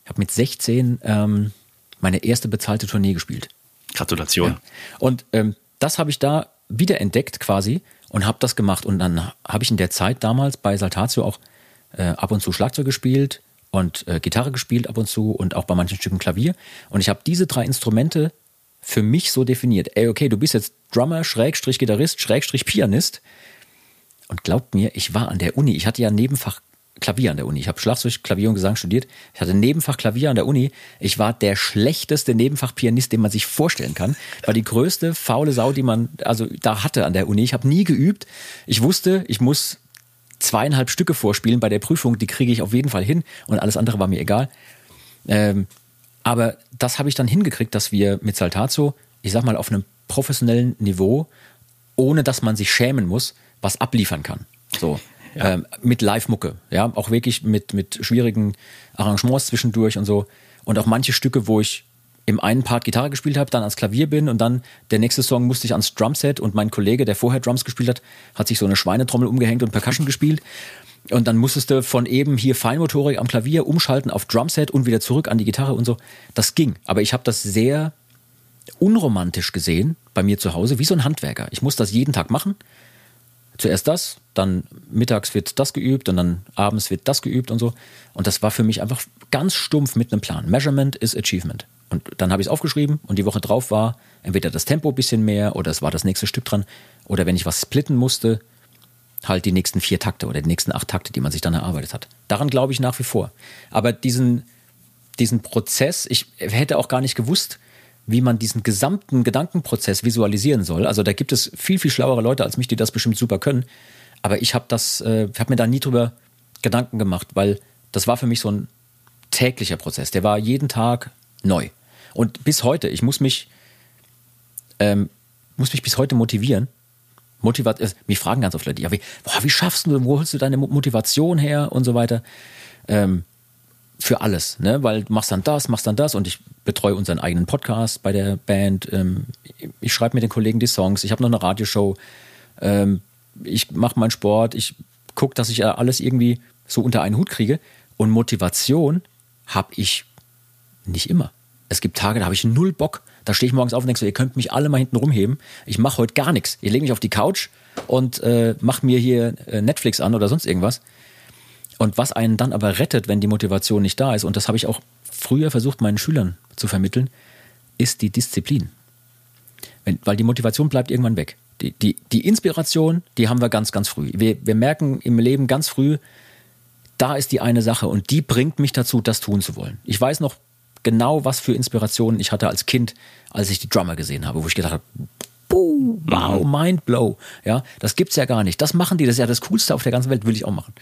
Ich habe mit 16 ähm, meine erste bezahlte Tournee gespielt. Gratulation. Ja. Und ähm, das habe ich da wiederentdeckt quasi und habe das gemacht. Und dann habe ich in der Zeit damals bei Saltatio auch äh, ab und zu Schlagzeug gespielt und äh, Gitarre gespielt ab und zu und auch bei manchen Stücken Klavier. Und ich habe diese drei Instrumente für mich so definiert. Ey, okay, du bist jetzt Drummer, Schrägstrich Gitarrist, Schrägstrich Pianist. Und glaubt mir, ich war an der Uni. Ich hatte ja Nebenfach Klavier an der Uni. Ich habe Schlagzeug, Klavier und Gesang studiert. Ich hatte Nebenfach Klavier an der Uni. Ich war der schlechteste Nebenfachpianist, den man sich vorstellen kann. War die größte faule Sau, die man also da hatte an der Uni. Ich habe nie geübt. Ich wusste, ich muss zweieinhalb Stücke vorspielen bei der Prüfung. Die kriege ich auf jeden Fall hin und alles andere war mir egal. Ähm, aber das habe ich dann hingekriegt, dass wir mit Saltazo, ich sag mal, auf einem professionellen Niveau, ohne dass man sich schämen muss, was abliefern kann. So ja. ähm, mit Live-Mucke, ja, auch wirklich mit, mit schwierigen Arrangements zwischendurch und so. Und auch manche Stücke, wo ich im einen Part Gitarre gespielt habe, dann ans Klavier bin und dann der nächste Song musste ich ans Drumset und mein Kollege, der vorher Drums gespielt hat, hat sich so eine Schweinetrommel umgehängt und Percussion gespielt. Und dann musstest du von eben hier Feinmotorik am Klavier umschalten auf Drumset und wieder zurück an die Gitarre und so. Das ging. Aber ich habe das sehr unromantisch gesehen bei mir zu Hause, wie so ein Handwerker. Ich muss das jeden Tag machen zuerst das, dann mittags wird das geübt und dann abends wird das geübt und so. Und das war für mich einfach ganz stumpf mit einem Plan. Measurement is Achievement. Und dann habe ich es aufgeschrieben und die Woche drauf war entweder das Tempo ein bisschen mehr oder es war das nächste Stück dran. Oder wenn ich was splitten musste, halt die nächsten vier Takte oder die nächsten acht Takte, die man sich dann erarbeitet hat. Daran glaube ich nach wie vor. Aber diesen, diesen Prozess, ich hätte auch gar nicht gewusst, wie man diesen gesamten Gedankenprozess visualisieren soll. Also da gibt es viel, viel schlauere Leute als mich, die das bestimmt super können. Aber ich habe das, äh, habe mir da nie drüber Gedanken gemacht, weil das war für mich so ein täglicher Prozess. Der war jeden Tag neu. Und bis heute, ich muss mich, ähm, muss mich bis heute motivieren, Motivation, mich fragen ganz oft Leute, ja, wie, boah, wie schaffst du, wo holst du deine Motivation her und so weiter? Ähm, für alles, ne? Weil machst dann das, machst dann das und ich betreue unseren eigenen Podcast bei der Band. Ähm, ich schreibe mit den Kollegen die Songs, ich habe noch eine Radioshow, ähm, ich mache meinen Sport, ich gucke, dass ich alles irgendwie so unter einen Hut kriege. Und Motivation habe ich nicht immer. Es gibt Tage, da habe ich null Bock. Da stehe ich morgens auf und denke so, ihr könnt mich alle mal hinten rumheben. Ich mache heute gar nichts. Ich lege mich auf die Couch und äh, mache mir hier äh, Netflix an oder sonst irgendwas. Und was einen dann aber rettet, wenn die Motivation nicht da ist, und das habe ich auch früher versucht, meinen Schülern zu vermitteln, ist die Disziplin. Wenn, weil die Motivation bleibt irgendwann weg. Die, die, die Inspiration, die haben wir ganz, ganz früh. Wir, wir merken im Leben ganz früh, da ist die eine Sache und die bringt mich dazu, das tun zu wollen. Ich weiß noch genau, was für Inspirationen ich hatte als Kind, als ich die Drummer gesehen habe, wo ich gedacht habe, wow, mhm. mind blow. Ja, das gibt's ja gar nicht. Das machen die, das ist ja das Coolste auf der ganzen Welt, will ich auch machen.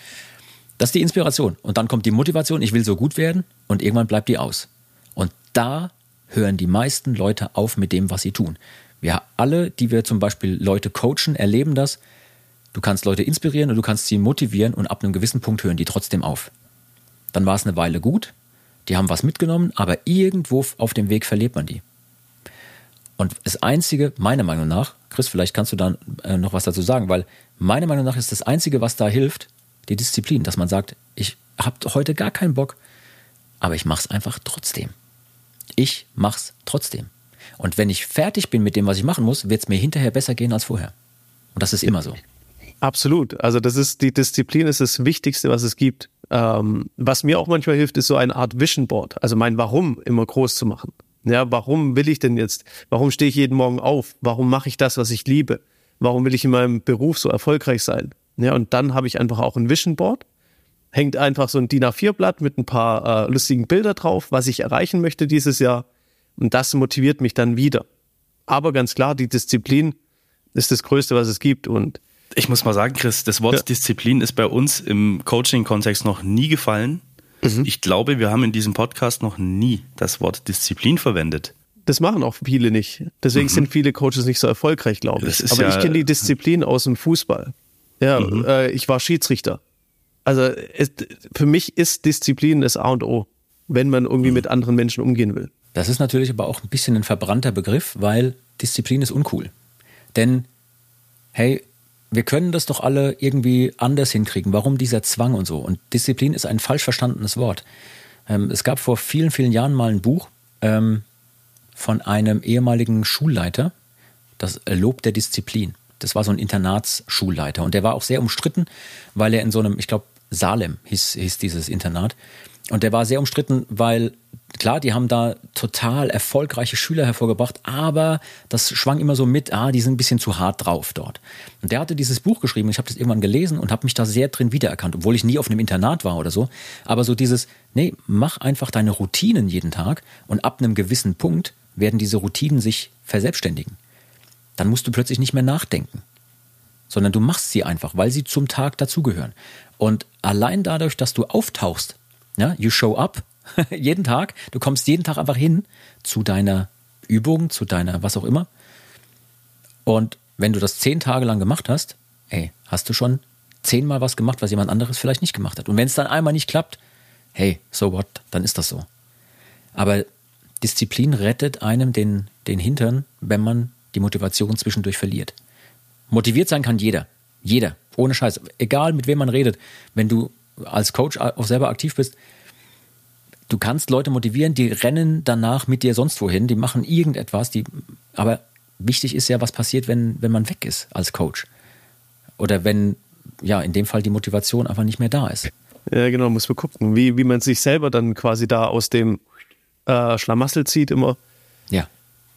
Das ist die Inspiration. Und dann kommt die Motivation, ich will so gut werden und irgendwann bleibt die aus. Und da hören die meisten Leute auf mit dem, was sie tun. Wir alle, die wir zum Beispiel Leute coachen, erleben das. Du kannst Leute inspirieren und du kannst sie motivieren und ab einem gewissen Punkt hören die trotzdem auf. Dann war es eine Weile gut, die haben was mitgenommen, aber irgendwo auf dem Weg verliert man die. Und das Einzige, meiner Meinung nach, Chris, vielleicht kannst du da äh, noch was dazu sagen, weil meiner Meinung nach ist das Einzige, was da hilft, die Disziplin, dass man sagt, ich habe heute gar keinen Bock, aber ich mache es einfach trotzdem. Ich mache es trotzdem. Und wenn ich fertig bin mit dem, was ich machen muss, wird es mir hinterher besser gehen als vorher. Und das ist immer so. Absolut. Also das ist die Disziplin ist das Wichtigste, was es gibt. Ähm, was mir auch manchmal hilft, ist so eine Art Vision Board. Also mein Warum immer groß zu machen. Ja, warum will ich denn jetzt? Warum stehe ich jeden Morgen auf? Warum mache ich das, was ich liebe? Warum will ich in meinem Beruf so erfolgreich sein? Ja, und dann habe ich einfach auch ein Vision Board. Hängt einfach so ein DIN A4-Blatt mit ein paar äh, lustigen Bilder drauf, was ich erreichen möchte dieses Jahr. Und das motiviert mich dann wieder. Aber ganz klar, die Disziplin ist das Größte, was es gibt. Und ich muss mal sagen, Chris, das Wort ja. Disziplin ist bei uns im Coaching-Kontext noch nie gefallen. Mhm. Ich glaube, wir haben in diesem Podcast noch nie das Wort Disziplin verwendet. Das machen auch viele nicht. Deswegen mhm. sind viele Coaches nicht so erfolgreich, glaube ich. Aber ja, ich kenne die Disziplin aus dem Fußball. Ja, mhm. äh, ich war Schiedsrichter. Also es, für mich ist Disziplin das A und O, wenn man irgendwie mhm. mit anderen Menschen umgehen will. Das ist natürlich aber auch ein bisschen ein verbrannter Begriff, weil Disziplin ist uncool. Denn, hey, wir können das doch alle irgendwie anders hinkriegen. Warum dieser Zwang und so? Und Disziplin ist ein falsch verstandenes Wort. Ähm, es gab vor vielen, vielen Jahren mal ein Buch ähm, von einem ehemaligen Schulleiter, das Lob der Disziplin. Das war so ein Internatsschulleiter und der war auch sehr umstritten, weil er in so einem, ich glaube, Salem hieß, hieß dieses Internat. Und der war sehr umstritten, weil klar, die haben da total erfolgreiche Schüler hervorgebracht, aber das schwang immer so mit, ah, die sind ein bisschen zu hart drauf dort. Und der hatte dieses Buch geschrieben, ich habe das irgendwann gelesen und habe mich da sehr drin wiedererkannt, obwohl ich nie auf einem Internat war oder so. Aber so dieses, nee, mach einfach deine Routinen jeden Tag und ab einem gewissen Punkt werden diese Routinen sich verselbstständigen dann musst du plötzlich nicht mehr nachdenken, sondern du machst sie einfach, weil sie zum Tag dazugehören. Und allein dadurch, dass du auftauchst, ja, you show up jeden Tag, du kommst jeden Tag einfach hin zu deiner Übung, zu deiner was auch immer. Und wenn du das zehn Tage lang gemacht hast, ey, hast du schon zehnmal was gemacht, was jemand anderes vielleicht nicht gemacht hat. Und wenn es dann einmal nicht klappt, hey, so what, dann ist das so. Aber Disziplin rettet einem den, den Hintern, wenn man die Motivation zwischendurch verliert. Motiviert sein kann jeder. Jeder. Ohne Scheiß. Egal mit wem man redet. Wenn du als Coach auch selber aktiv bist, du kannst Leute motivieren, die rennen danach mit dir sonst wohin, die machen irgendetwas, die, aber wichtig ist ja, was passiert, wenn, wenn man weg ist als Coach. Oder wenn, ja, in dem Fall die Motivation einfach nicht mehr da ist. Ja, genau, muss man gucken, wie, wie man sich selber dann quasi da aus dem äh, Schlamassel zieht immer. Ja.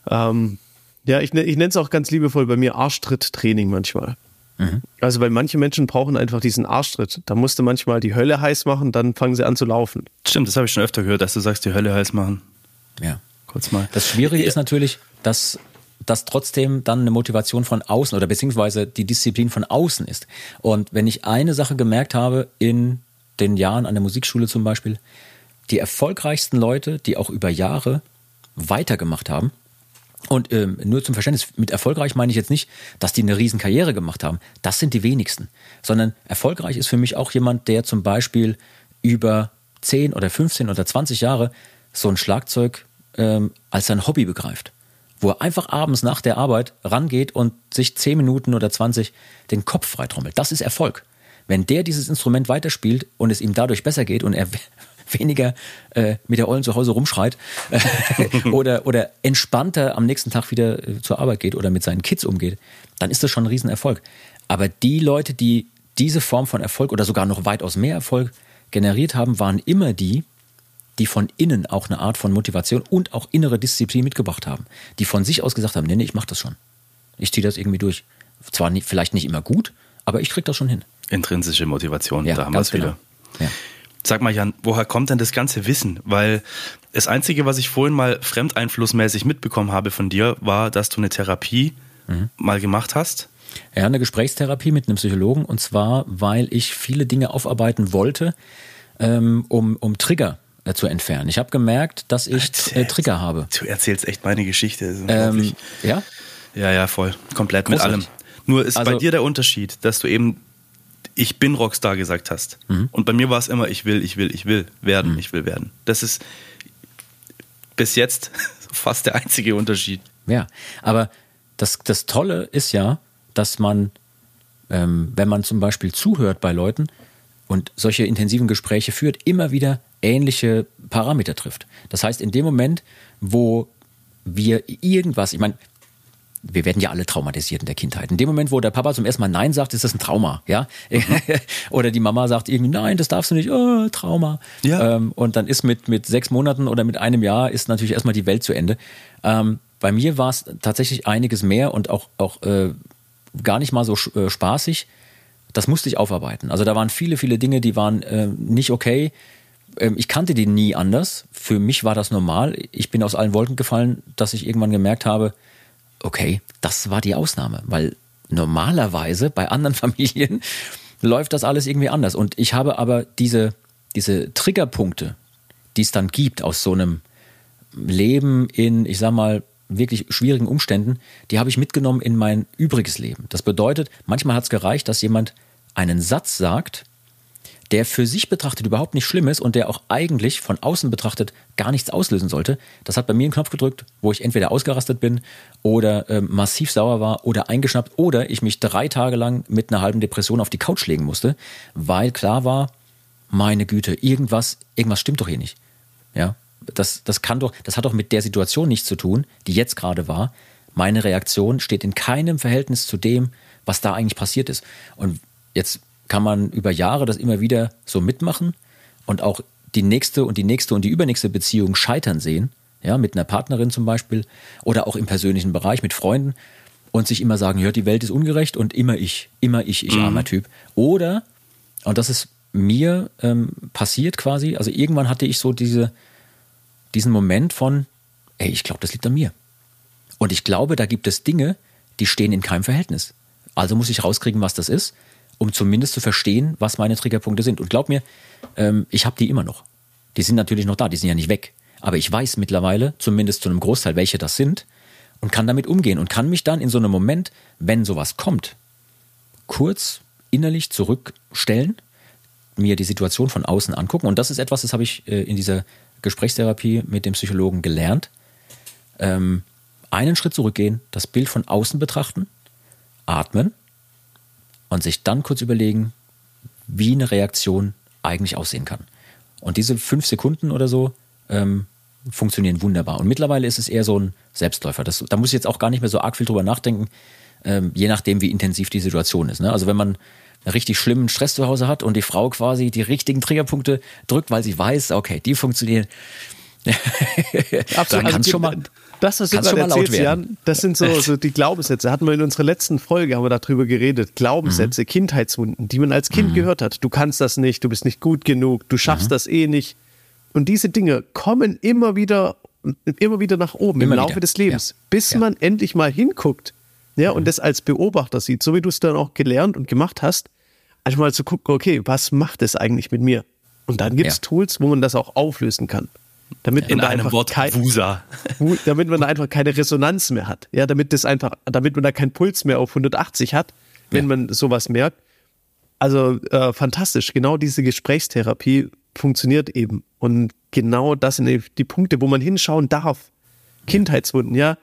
Ähm, ja, ich, ich nenne es auch ganz liebevoll bei mir Arschtritt-Training manchmal. Mhm. Also, weil manche Menschen brauchen einfach diesen Arschtritt. Da musst du manchmal die Hölle heiß machen, dann fangen sie an zu laufen. Stimmt, das habe ich schon öfter gehört, dass du sagst, die Hölle heiß machen. Ja. Kurz mal. Das Schwierige ja. ist natürlich, dass das trotzdem dann eine Motivation von außen oder beziehungsweise die Disziplin von außen ist. Und wenn ich eine Sache gemerkt habe in den Jahren an der Musikschule zum Beispiel, die erfolgreichsten Leute, die auch über Jahre weitergemacht haben, Und ähm, nur zum Verständnis, mit erfolgreich meine ich jetzt nicht, dass die eine riesen Karriere gemacht haben. Das sind die wenigsten. Sondern erfolgreich ist für mich auch jemand, der zum Beispiel über 10 oder 15 oder 20 Jahre so ein Schlagzeug ähm, als sein Hobby begreift. Wo er einfach abends nach der Arbeit rangeht und sich 10 Minuten oder 20 den Kopf freitrommelt. Das ist Erfolg. Wenn der dieses Instrument weiterspielt und es ihm dadurch besser geht und er weniger äh, mit der Ollen zu Hause rumschreit äh, oder, oder entspannter am nächsten Tag wieder äh, zur Arbeit geht oder mit seinen Kids umgeht, dann ist das schon ein Riesenerfolg. Aber die Leute, die diese Form von Erfolg oder sogar noch weitaus mehr Erfolg generiert haben, waren immer die, die von innen auch eine Art von Motivation und auch innere Disziplin mitgebracht haben. Die von sich aus gesagt haben, nee, nee, ich mach das schon. Ich ziehe das irgendwie durch. Zwar nicht, vielleicht nicht immer gut, aber ich krieg das schon hin. Intrinsische Motivation, ja, da haben wir es wieder. Genau. Ja. Sag mal, Jan, woher kommt denn das ganze Wissen? Weil das Einzige, was ich vorhin mal fremdeinflussmäßig mitbekommen habe von dir, war, dass du eine Therapie mhm. mal gemacht hast. Ja, eine Gesprächstherapie mit einem Psychologen und zwar, weil ich viele Dinge aufarbeiten wollte, ähm, um, um Trigger äh, zu entfernen. Ich habe gemerkt, dass ich äh, Trigger habe. Du erzählst echt meine Geschichte. Ähm, ja? Ja, ja, voll. Komplett Großartig. mit allem. Nur ist also, bei dir der Unterschied, dass du eben ich bin Rockstar gesagt hast. Mhm. Und bei mir war es immer, ich will, ich will, ich will werden, mhm. ich will werden. Das ist bis jetzt fast der einzige Unterschied. Ja, aber das, das Tolle ist ja, dass man, ähm, wenn man zum Beispiel zuhört bei Leuten und solche intensiven Gespräche führt, immer wieder ähnliche Parameter trifft. Das heißt, in dem Moment, wo wir irgendwas, ich meine, wir werden ja alle traumatisiert in der Kindheit. In dem Moment, wo der Papa zum ersten Mal Nein sagt, ist das ein Trauma, ja? Mhm. oder die Mama sagt irgendwie, nein, das darfst du nicht, oh, Trauma. Ja. Ähm, und dann ist mit, mit sechs Monaten oder mit einem Jahr ist natürlich erstmal die Welt zu Ende. Ähm, bei mir war es tatsächlich einiges mehr und auch, auch äh, gar nicht mal so äh, spaßig. Das musste ich aufarbeiten. Also da waren viele, viele Dinge, die waren äh, nicht okay. Ähm, ich kannte die nie anders. Für mich war das normal. Ich bin aus allen Wolken gefallen, dass ich irgendwann gemerkt habe, okay, das war die Ausnahme, weil normalerweise bei anderen Familien läuft das alles irgendwie anders. Und ich habe aber diese, diese Triggerpunkte, die es dann gibt aus so einem Leben in, ich sag mal, wirklich schwierigen Umständen, die habe ich mitgenommen in mein übriges Leben. Das bedeutet, manchmal hat es gereicht, dass jemand einen Satz sagt, der für sich betrachtet überhaupt nicht schlimm ist und der auch eigentlich von außen betrachtet gar nichts auslösen sollte. Das hat bei mir einen Knopf gedrückt, wo ich entweder ausgerastet bin oder äh, massiv sauer war oder eingeschnappt oder ich mich drei Tage lang mit einer halben Depression auf die Couch legen musste, weil klar war, meine Güte, irgendwas, irgendwas stimmt doch hier nicht. Ja, das, das kann doch, das hat doch mit der Situation nichts zu tun, die jetzt gerade war. Meine Reaktion steht in keinem Verhältnis zu dem, was da eigentlich passiert ist. Und jetzt kann man über Jahre das immer wieder so mitmachen und auch die nächste und die nächste und die übernächste Beziehung scheitern sehen, ja, mit einer Partnerin zum Beispiel oder auch im persönlichen Bereich mit Freunden und sich immer sagen, ja, die Welt ist ungerecht und immer ich, immer ich, ich mhm. armer Typ. Oder, und das ist mir ähm, passiert quasi, also irgendwann hatte ich so diese, diesen Moment von, ey, ich glaube, das liegt an mir. Und ich glaube, da gibt es Dinge, die stehen in keinem Verhältnis. Also muss ich rauskriegen, was das ist um zumindest zu verstehen, was meine Triggerpunkte sind. Und glaub mir, ähm, ich habe die immer noch. Die sind natürlich noch da, die sind ja nicht weg. Aber ich weiß mittlerweile, zumindest zu einem Großteil, welche das sind und kann damit umgehen und kann mich dann in so einem Moment, wenn sowas kommt, kurz innerlich zurückstellen, mir die Situation von außen angucken. Und das ist etwas, das habe ich äh, in dieser Gesprächstherapie mit dem Psychologen gelernt. Ähm, einen Schritt zurückgehen, das Bild von außen betrachten, atmen und sich dann kurz überlegen, wie eine Reaktion eigentlich aussehen kann. Und diese fünf Sekunden oder so ähm, funktionieren wunderbar. Und mittlerweile ist es eher so ein Selbstläufer. Das, da muss ich jetzt auch gar nicht mehr so arg viel drüber nachdenken, ähm, je nachdem, wie intensiv die Situation ist. Ne? Also wenn man einen richtig schlimmen Stress zu Hause hat und die Frau quasi die richtigen Triggerpunkte drückt, weil sie weiß, okay, die funktionieren, Absolut. Dann also, schon mal, das, was du gerade erzählst, Jan, das sind so, so die Glaubenssätze. Hatten wir in unserer letzten Folge, haben wir darüber geredet. Glaubenssätze, mhm. Kindheitswunden, die man als Kind mhm. gehört hat. Du kannst das nicht, du bist nicht gut genug, du schaffst mhm. das eh nicht. Und diese Dinge kommen immer wieder, immer wieder nach oben immer im Laufe wieder. des Lebens, ja. bis ja. man endlich mal hinguckt. Ja, und mhm. das als Beobachter sieht, so wie du es dann auch gelernt und gemacht hast, einfach mal zu gucken, okay, was macht es eigentlich mit mir? Und dann gibt es ja. Tools, wo man das auch auflösen kann. Damit In einem Wort kein, Wusa. damit man da einfach keine Resonanz mehr hat. Ja, damit das einfach, damit man da keinen Puls mehr auf 180 hat, wenn ja. man sowas merkt. Also äh, fantastisch. Genau diese Gesprächstherapie funktioniert eben. Und genau das sind die Punkte, wo man hinschauen darf. Kindheitswunden, ja.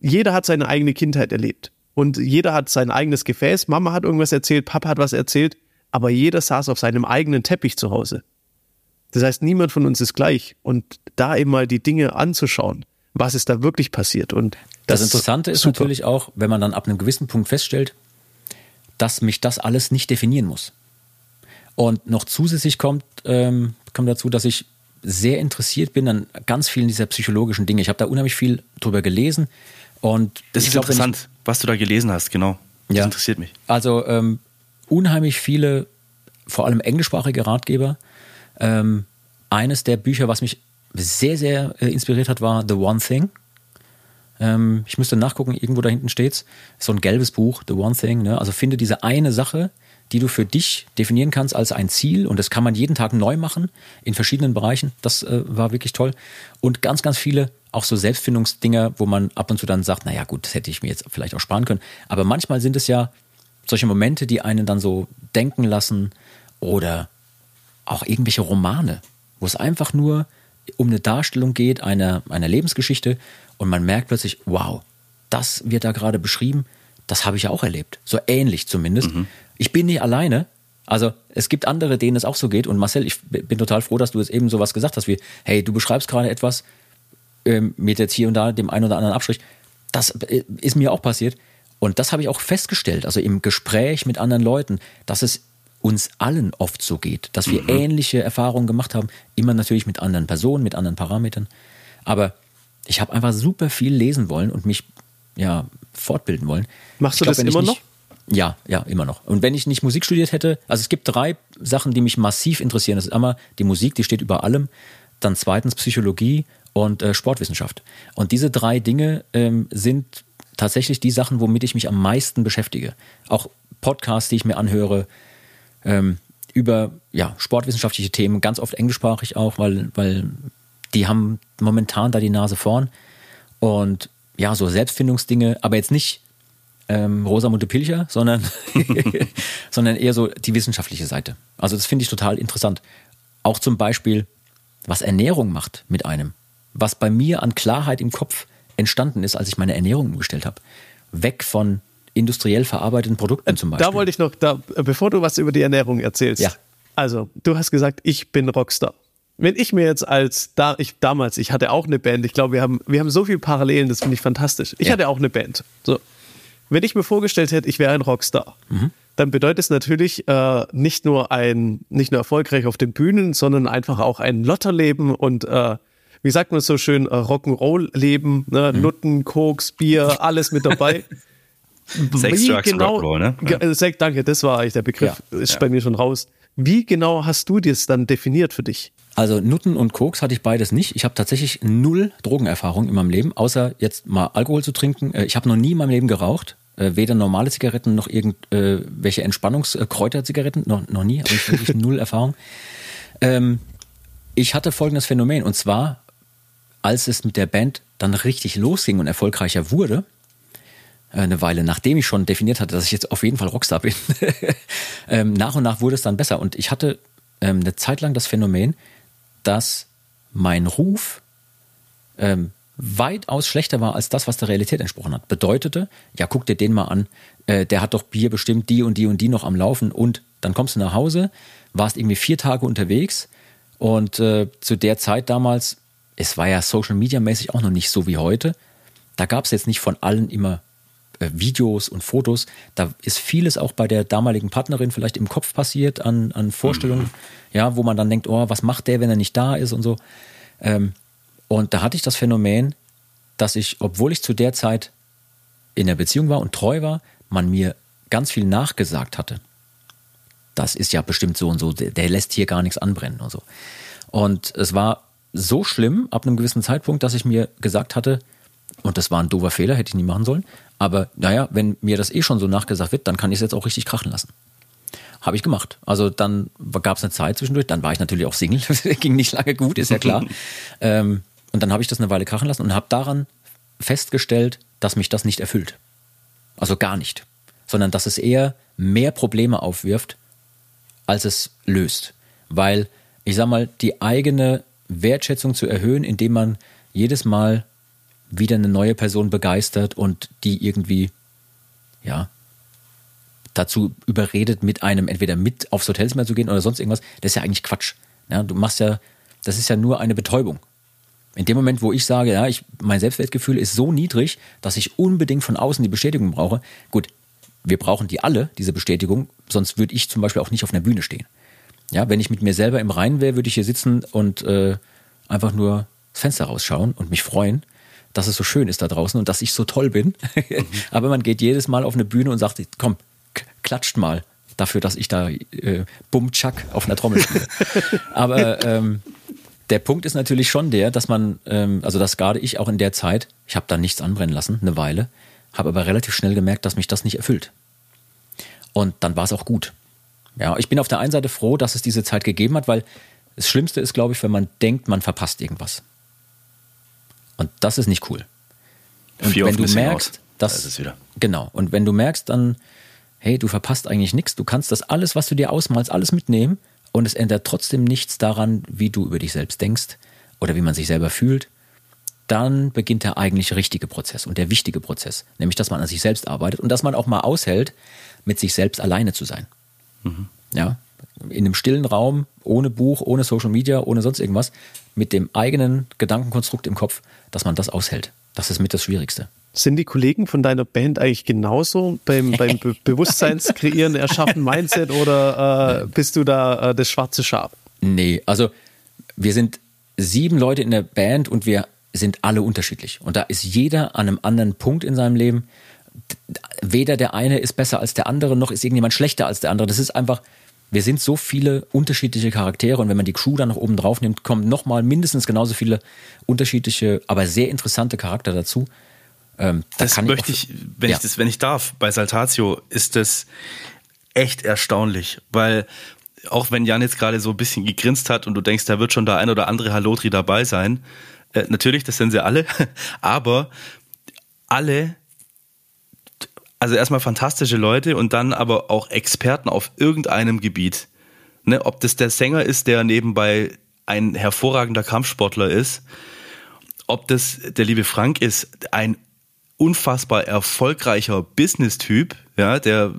Jeder hat seine eigene Kindheit erlebt. Und jeder hat sein eigenes Gefäß. Mama hat irgendwas erzählt, Papa hat was erzählt, aber jeder saß auf seinem eigenen Teppich zu Hause. Das heißt, niemand von uns ist gleich. Und da eben mal die Dinge anzuschauen, was ist da wirklich passiert. Und das, das Interessante ist super. natürlich auch, wenn man dann ab einem gewissen Punkt feststellt, dass mich das alles nicht definieren muss. Und noch zusätzlich kommt, ähm, kommt dazu, dass ich sehr interessiert bin an ganz vielen dieser psychologischen Dinge. Ich habe da unheimlich viel drüber gelesen. Und das ist glaub, interessant, ich, was du da gelesen hast, genau. Das ja, interessiert mich. Also ähm, unheimlich viele, vor allem englischsprachige Ratgeber. Ähm, eines der Bücher, was mich sehr, sehr äh, inspiriert hat, war The One Thing. Ähm, ich müsste nachgucken, irgendwo da hinten steht's. So ein gelbes Buch, The One Thing. Ne? Also finde diese eine Sache, die du für dich definieren kannst als ein Ziel und das kann man jeden Tag neu machen in verschiedenen Bereichen. Das äh, war wirklich toll. Und ganz, ganz viele auch so Selbstfindungsdinger, wo man ab und zu dann sagt, naja gut, das hätte ich mir jetzt vielleicht auch sparen können. Aber manchmal sind es ja solche Momente, die einen dann so denken lassen oder auch irgendwelche Romane, wo es einfach nur um eine Darstellung geht einer, einer Lebensgeschichte und man merkt plötzlich, wow, das wird da gerade beschrieben, das habe ich ja auch erlebt. So ähnlich zumindest. Mhm. Ich bin nicht alleine. Also es gibt andere, denen es auch so geht. Und Marcel, ich bin total froh, dass du jetzt eben sowas gesagt hast wie, hey, du beschreibst gerade etwas ähm, mit jetzt hier und da dem einen oder anderen Abstrich. Das äh, ist mir auch passiert. Und das habe ich auch festgestellt, also im Gespräch mit anderen Leuten, dass es uns allen oft so geht, dass wir mhm. ähnliche Erfahrungen gemacht haben, immer natürlich mit anderen Personen, mit anderen Parametern. Aber ich habe einfach super viel lesen wollen und mich ja fortbilden wollen. Machst du glaub, das immer nicht, noch? Ja, ja, immer noch. Und wenn ich nicht Musik studiert hätte, also es gibt drei Sachen, die mich massiv interessieren. Das ist einmal die Musik, die steht über allem. Dann zweitens Psychologie und äh, Sportwissenschaft. Und diese drei Dinge ähm, sind tatsächlich die Sachen, womit ich mich am meisten beschäftige. Auch Podcasts, die ich mir anhöre, ähm, über ja, sportwissenschaftliche Themen, ganz oft englischsprachig auch, weil, weil die haben momentan da die Nase vorn. Und ja, so Selbstfindungsdinge, aber jetzt nicht ähm, Rosamunde Pilcher, sondern, sondern eher so die wissenschaftliche Seite. Also das finde ich total interessant. Auch zum Beispiel, was Ernährung macht mit einem. Was bei mir an Klarheit im Kopf entstanden ist, als ich meine Ernährung umgestellt habe. Weg von industriell verarbeiteten Produkten zum Beispiel. Da wollte ich noch, da, bevor du was über die Ernährung erzählst. Ja. Also, du hast gesagt, ich bin Rockstar. Wenn ich mir jetzt als da ich damals, ich hatte auch eine Band, ich glaube, wir haben wir haben so viele Parallelen, das finde ich fantastisch. Ich ja. hatte auch eine Band. So. Wenn ich mir vorgestellt hätte, ich wäre ein Rockstar, mhm. dann bedeutet es natürlich äh, nicht nur ein nicht nur erfolgreich auf den Bühnen, sondern einfach auch ein Lotterleben und äh, wie sagt man so schön, äh, Rock'n'Roll-Leben, ne? mhm. Nutten, Koks, Bier, alles mit dabei. Sex, Drugs, genau, Rock'n'Roll, ne? Ja. Äh, danke, das war eigentlich der Begriff. Ja. Ist ja. bei mir schon raus. Wie genau hast du das dann definiert für dich? Also Nutten und Koks hatte ich beides nicht. Ich habe tatsächlich null Drogenerfahrung in meinem Leben, außer jetzt mal Alkohol zu trinken. Äh, ich habe noch nie in meinem Leben geraucht. Äh, weder normale Zigaretten noch irgendwelche Entspannungskräuterzigaretten. Noch, noch nie, habe ich wirklich null Erfahrung. Ähm, ich hatte folgendes Phänomen und zwar, als es mit der Band dann richtig losging und erfolgreicher wurde, äh, eine Weile, nachdem ich schon definiert hatte, dass ich jetzt auf jeden Fall Rockstar bin, ähm, nach und nach wurde es dann besser. Und ich hatte ähm, eine Zeit lang das Phänomen, dass mein Ruf ähm, weitaus schlechter war als das, was der Realität entsprochen hat. Bedeutete, ja, guck dir den mal an, äh, der hat doch hier bestimmt die und die und die noch am Laufen. Und dann kommst du nach Hause, warst irgendwie vier Tage unterwegs. Und äh, zu der Zeit damals, es war ja Social Media mäßig auch noch nicht so wie heute, da gab es jetzt nicht von allen immer äh, Videos und Fotos. Da ist vieles auch bei der damaligen Partnerin vielleicht im Kopf passiert an, an Vorstellungen, mhm. ja, wo man dann denkt, oh, was macht der, wenn er nicht da ist und so. Ähm, und da hatte ich das Phänomen, dass ich, obwohl ich zu der Zeit in der Beziehung war und treu war, man mir ganz viel nachgesagt hatte. Das ist ja bestimmt so und so, der, der lässt hier gar nichts anbrennen und so. Und es war so schlimm ab einem gewissen Zeitpunkt, dass ich mir gesagt hatte, und das war ein doofer Fehler, hätte ich nie machen sollen. Aber naja, wenn mir das eh schon so nachgesagt wird, dann kann ich es jetzt auch richtig krachen lassen. habe ich gemacht. Also dann gab es eine Zeit zwischendurch, dann war ich natürlich auch Single, das ging nicht lange gut, ist ja klar. ähm, und dann habe ich das eine Weile krachen lassen und habe daran festgestellt, dass mich das nicht erfüllt. Also gar nicht. Sondern dass es eher mehr Probleme aufwirft, als es löst. Weil, ich sag mal, die eigene Wertschätzung zu erhöhen, indem man jedes Mal wieder eine neue Person begeistert und die irgendwie, ja, dazu überredet, mit einem entweder mit aufs Hotelzimmer zu gehen oder sonst irgendwas, das ist ja eigentlich Quatsch. Ja, du machst ja, das ist ja nur eine Betäubung. In dem Moment, wo ich sage, ja, ich, mein Selbstwertgefühl ist so niedrig, dass ich unbedingt von außen die Bestätigung brauche, gut, wir brauchen die alle, diese Bestätigung, sonst würde ich zum Beispiel auch nicht auf einer Bühne stehen. Ja, wenn ich mit mir selber im Reinen wäre, würde ich hier sitzen und äh, einfach nur das Fenster rausschauen und mich freuen, dass es so schön ist da draußen und dass ich so toll bin. Mhm. Aber man geht jedes Mal auf eine Bühne und sagt, komm, klatscht mal dafür, dass ich da äh, Bum Chuck auf einer Trommel spiele. Aber ähm, der Punkt ist natürlich schon der, dass man, ähm, also das gerade ich auch in der Zeit, ich habe da nichts anbrennen lassen, eine Weile, habe aber relativ schnell gemerkt, dass mich das nicht erfüllt. Und dann war es auch gut. Ja, ich bin auf der einen Seite froh, dass es diese Zeit gegeben hat, weil das Schlimmste ist, glaube ich, wenn man denkt, man verpasst irgendwas. Und das ist nicht cool. Und Fear wenn du merkst, dass da ist es wieder. genau, und wenn du merkst dann, hey, du verpasst eigentlich nichts, du kannst das alles, was du dir ausmalst, alles mitnehmen und es ändert trotzdem nichts daran, wie du über dich selbst denkst oder wie man sich selber fühlt, dann beginnt der eigentlich richtige Prozess und der wichtige Prozess, nämlich dass man an sich selbst arbeitet und dass man auch mal aushält, mit sich selbst alleine zu sein. Mhm. Ja, in einem stillen Raum, ohne Buch, ohne Social Media, ohne sonst irgendwas, mit dem eigenen Gedankenkonstrukt im Kopf, dass man das aushält. Das ist mit das Schwierigste. Sind die Kollegen von deiner Band eigentlich genauso beim, beim Be Bewusstseinskreieren, Erschaffen, Mindset oder äh, bist du da äh, das schwarze Schaf? Nee, also wir sind sieben Leute in der Band und wir sind alle unterschiedlich. Und da ist jeder an einem anderen Punkt in seinem Leben. Weder der eine ist besser als der andere, noch ist irgendjemand schlechter als der andere. Das ist einfach, wir sind so viele unterschiedliche Charaktere und wenn man die Crew dann noch oben drauf nimmt, kommen nochmal mindestens genauso viele unterschiedliche, aber sehr interessante Charakter dazu. Ähm, da das möchte ich, wenn ja. ich das, wenn ich darf, bei Saltatio ist das echt erstaunlich, weil auch wenn Jan jetzt gerade so ein bisschen gegrinst hat und du denkst, da wird schon der ein oder andere Halotri dabei sein, äh, natürlich, das sind sie alle, aber alle also erstmal fantastische Leute und dann aber auch Experten auf irgendeinem Gebiet. Ne, ob das der Sänger ist, der nebenbei ein hervorragender Kampfsportler ist, ob das der liebe Frank ist, ein unfassbar erfolgreicher Business-Typ, ja, der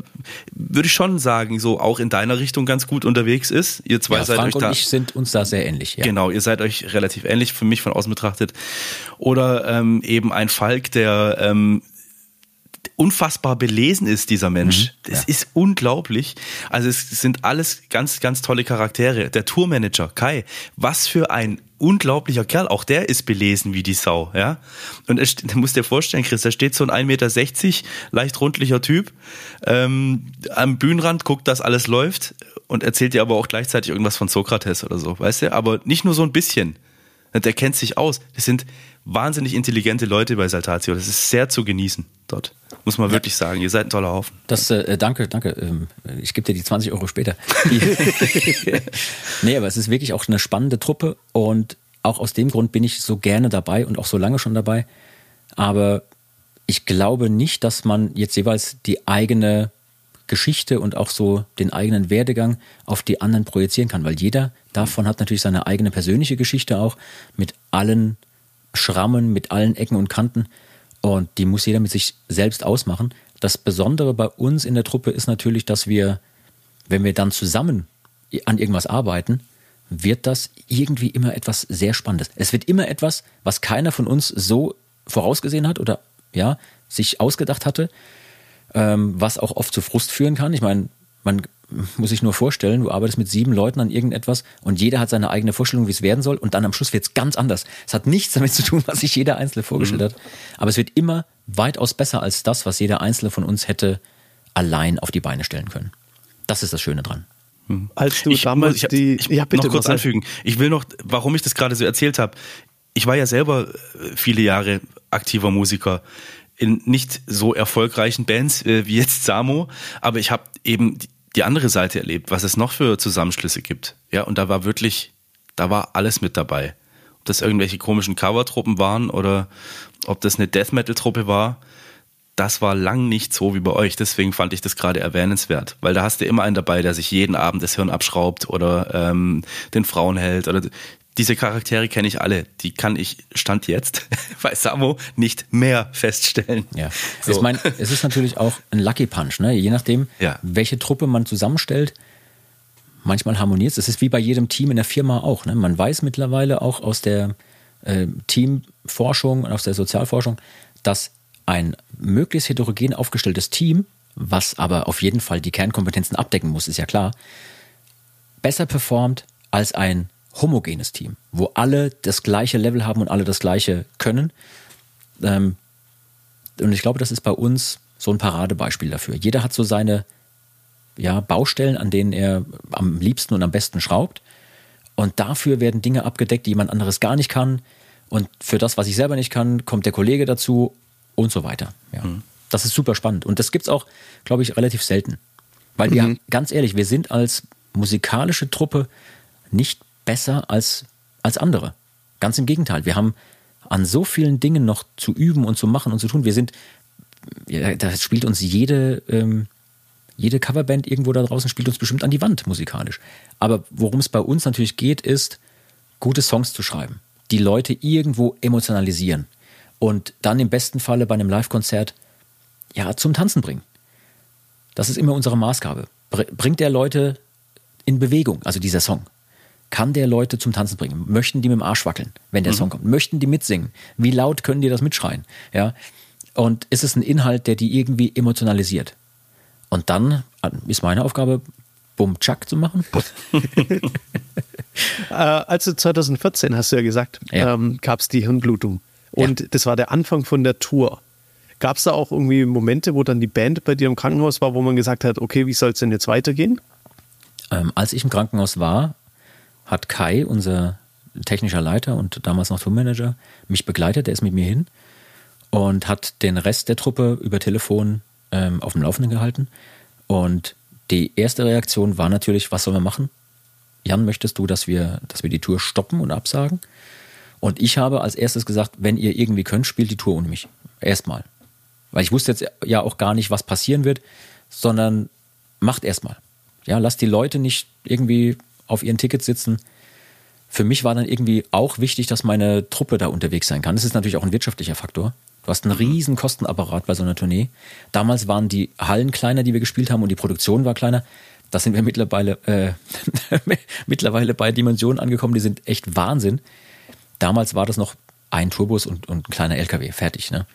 würde ich schon sagen, so auch in deiner Richtung ganz gut unterwegs ist. Ihr zwei ja, seid Frank euch da. und ich sind uns da sehr ähnlich. Ja. Genau, ihr seid euch relativ ähnlich für mich von außen betrachtet. Oder ähm, eben ein Falk, der ähm, unfassbar belesen ist, dieser Mensch. Mhm, das ja. ist unglaublich. Also es sind alles ganz, ganz tolle Charaktere. Der Tourmanager, Kai, was für ein unglaublicher Kerl. Auch der ist belesen wie die Sau, ja. Und er, du musst dir vorstellen, Chris, da steht so ein 1,60 Meter, leicht rundlicher Typ ähm, am Bühnenrand, guckt, dass alles läuft und erzählt dir aber auch gleichzeitig irgendwas von Sokrates oder so, weißt du? Aber nicht nur so ein bisschen. Der kennt sich aus. Das sind wahnsinnig intelligente Leute bei Saltatio. Das ist sehr zu genießen dort. Muss man ja. wirklich sagen. Ihr seid ein toller Haufen. Das, äh, danke, danke. Ähm, ich gebe dir die 20 Euro später. nee, aber es ist wirklich auch eine spannende Truppe und auch aus dem Grund bin ich so gerne dabei und auch so lange schon dabei. Aber ich glaube nicht, dass man jetzt jeweils die eigene Geschichte und auch so den eigenen Werdegang auf die anderen projizieren kann, weil jeder davon hat natürlich seine eigene persönliche Geschichte auch mit allen Schrammen, mit allen Ecken und Kanten und die muss jeder mit sich selbst ausmachen. Das Besondere bei uns in der Truppe ist natürlich, dass wir, wenn wir dann zusammen an irgendwas arbeiten, wird das irgendwie immer etwas sehr Spannendes. Es wird immer etwas, was keiner von uns so vorausgesehen hat oder ja, sich ausgedacht hatte ähm, was auch oft zu Frust führen kann. Ich meine, man muss sich nur vorstellen, du arbeitest mit sieben Leuten an irgendetwas und jeder hat seine eigene Vorstellung, wie es werden soll und dann am Schluss wird es ganz anders. Es hat nichts damit zu tun, was sich jeder Einzelne vorgestellt mhm. hat, aber es wird immer weitaus besser als das, was jeder Einzelne von uns hätte allein auf die Beine stellen können. Das ist das Schöne dran. Mhm. Als du ich, damals ich, die, ich, ja, bitte noch kurz anfügen. Ich will noch, warum ich das gerade so erzählt habe. Ich war ja selber äh, viele Jahre aktiver Musiker in nicht so erfolgreichen Bands äh, wie jetzt Samo, aber ich habe eben die andere Seite erlebt, was es noch für Zusammenschlüsse gibt. Ja, und da war wirklich, da war alles mit dabei. Ob das irgendwelche komischen Cover-Truppen waren oder ob das eine Death Metal-Truppe war, das war lang nicht so wie bei euch. Deswegen fand ich das gerade erwähnenswert, weil da hast du immer einen dabei, der sich jeden Abend das Hirn abschraubt oder ähm, den Frauen hält oder diese Charaktere kenne ich alle. Die kann ich Stand jetzt bei Samo nicht mehr feststellen. Ja. So. Ich meine, es ist natürlich auch ein Lucky Punch, ne? Je nachdem, ja. welche Truppe man zusammenstellt. Manchmal harmoniert es. Es ist wie bei jedem Team in der Firma auch. Ne? Man weiß mittlerweile auch aus der äh, Teamforschung und aus der Sozialforschung, dass ein möglichst heterogen aufgestelltes Team, was aber auf jeden Fall die Kernkompetenzen abdecken muss, ist ja klar, besser performt als ein homogenes Team, wo alle das gleiche Level haben und alle das gleiche können. Ähm, und ich glaube, das ist bei uns so ein Paradebeispiel dafür. Jeder hat so seine ja, Baustellen, an denen er am liebsten und am besten schraubt. Und dafür werden Dinge abgedeckt, die jemand anderes gar nicht kann. Und für das, was ich selber nicht kann, kommt der Kollege dazu und so weiter. Ja. Mhm. Das ist super spannend. Und das gibt es auch, glaube ich, relativ selten. Weil wir, mhm. ganz ehrlich, wir sind als musikalische Truppe nicht besser als, als andere. Ganz im Gegenteil. Wir haben an so vielen Dingen noch zu üben und zu machen und zu tun. Wir sind, ja, da spielt uns jede, ähm, jede Coverband irgendwo da draußen spielt uns bestimmt an die Wand musikalisch. Aber worum es bei uns natürlich geht, ist, gute Songs zu schreiben, die Leute irgendwo emotionalisieren und dann im besten Falle bei einem Live-Konzert ja zum Tanzen bringen. Das ist immer unsere Maßgabe. Bringt der Leute in Bewegung, also dieser Song kann der Leute zum Tanzen bringen? Möchten die mit dem Arsch wackeln, wenn der mhm. Song kommt? Möchten die mitsingen? Wie laut können die das mitschreien? Ja. Und ist es ein Inhalt, der die irgendwie emotionalisiert? Und dann äh, ist meine Aufgabe, Bum Chuck zu machen. äh, also 2014 hast du ja gesagt, ja. ähm, gab es die Hirnblutung. Und ja. das war der Anfang von der Tour. Gab es da auch irgendwie Momente, wo dann die Band bei dir im Krankenhaus war, wo man gesagt hat, okay, wie soll es denn jetzt weitergehen? Ähm, als ich im Krankenhaus war, hat Kai, unser technischer Leiter und damals noch Tourmanager, mich begleitet. Der ist mit mir hin und hat den Rest der Truppe über Telefon ähm, auf dem Laufenden gehalten. Und die erste Reaktion war natürlich, was sollen wir machen? Jan, möchtest du, dass wir, dass wir die Tour stoppen und absagen? Und ich habe als erstes gesagt, wenn ihr irgendwie könnt, spielt die Tour ohne mich. Erstmal. Weil ich wusste jetzt ja auch gar nicht, was passieren wird, sondern macht erstmal. Ja, lasst die Leute nicht irgendwie auf ihren Tickets sitzen. Für mich war dann irgendwie auch wichtig, dass meine Truppe da unterwegs sein kann. Das ist natürlich auch ein wirtschaftlicher Faktor. Du hast einen mhm. riesen Kostenapparat bei so einer Tournee. Damals waren die Hallen kleiner, die wir gespielt haben, und die Produktion war kleiner. Da sind wir mittlerweile, äh, mittlerweile bei Dimensionen angekommen, die sind echt Wahnsinn. Damals war das noch ein Turbus und, und ein kleiner LKW, fertig. Ne?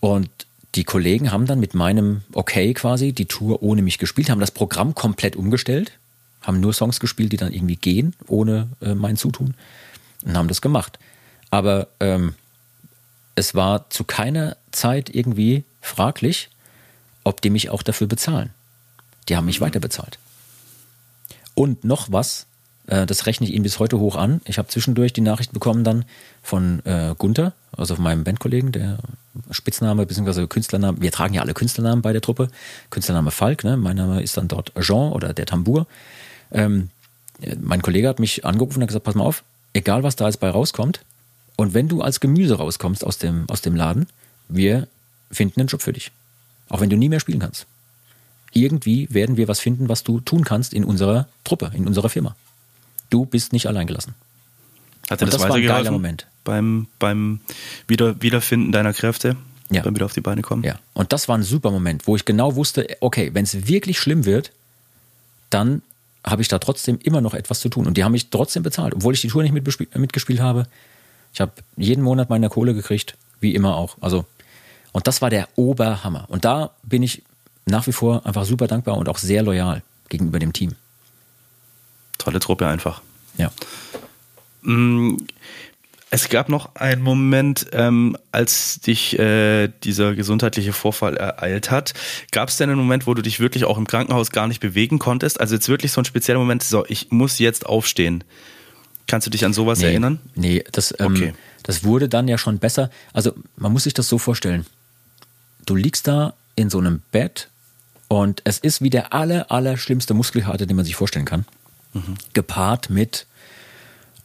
Und die Kollegen haben dann mit meinem Okay quasi die Tour ohne mich gespielt, haben das Programm komplett umgestellt haben nur Songs gespielt, die dann irgendwie gehen, ohne äh, mein Zutun und haben das gemacht. Aber ähm, es war zu keiner Zeit irgendwie fraglich, ob die mich auch dafür bezahlen. Die haben mich mhm. weiter bezahlt. Und noch was, äh, das rechne ich Ihnen bis heute hoch an. Ich habe zwischendurch die Nachricht bekommen dann von äh, Gunther, also von meinem Bandkollegen, der Spitzname bzw. Künstlername, wir tragen ja alle Künstlernamen bei der Truppe. Künstlername Falk, ne? mein Name ist dann dort Jean oder der Tambour. Ähm, mein Kollege hat mich angerufen und hat gesagt, pass mal auf, egal was da jetzt bei rauskommt, und wenn du als Gemüse rauskommst aus dem, aus dem Laden, wir finden einen Job für dich. Auch wenn du nie mehr spielen kannst. Irgendwie werden wir was finden, was du tun kannst in unserer Truppe, in unserer Firma. Du bist nicht allein gelassen. Hat dir das, das war ein geiler Moment. Beim, beim Wieder, Wiederfinden deiner Kräfte? Ja. Beim wieder auf die Beine kommen? Ja. Und das war ein super Moment, wo ich genau wusste, okay, wenn es wirklich schlimm wird, dann habe ich da trotzdem immer noch etwas zu tun. Und die haben mich trotzdem bezahlt, obwohl ich die Tour nicht mitgespielt habe. Ich habe jeden Monat meine Kohle gekriegt, wie immer auch. Also, und das war der Oberhammer. Und da bin ich nach wie vor einfach super dankbar und auch sehr loyal gegenüber dem Team. Tolle Truppe einfach. Ja. Es gab noch einen Moment, ähm, als dich äh, dieser gesundheitliche Vorfall ereilt hat. Gab es denn einen Moment, wo du dich wirklich auch im Krankenhaus gar nicht bewegen konntest? Also jetzt wirklich so ein spezieller Moment, so, ich muss jetzt aufstehen. Kannst du dich an sowas nee, erinnern? Nee, das, ähm, okay. das wurde dann ja schon besser. Also man muss sich das so vorstellen. Du liegst da in so einem Bett Und es ist wie der aller, aller schlimmste Muskelkater, den man sich vorstellen kann. Mhm. Gepaart mit,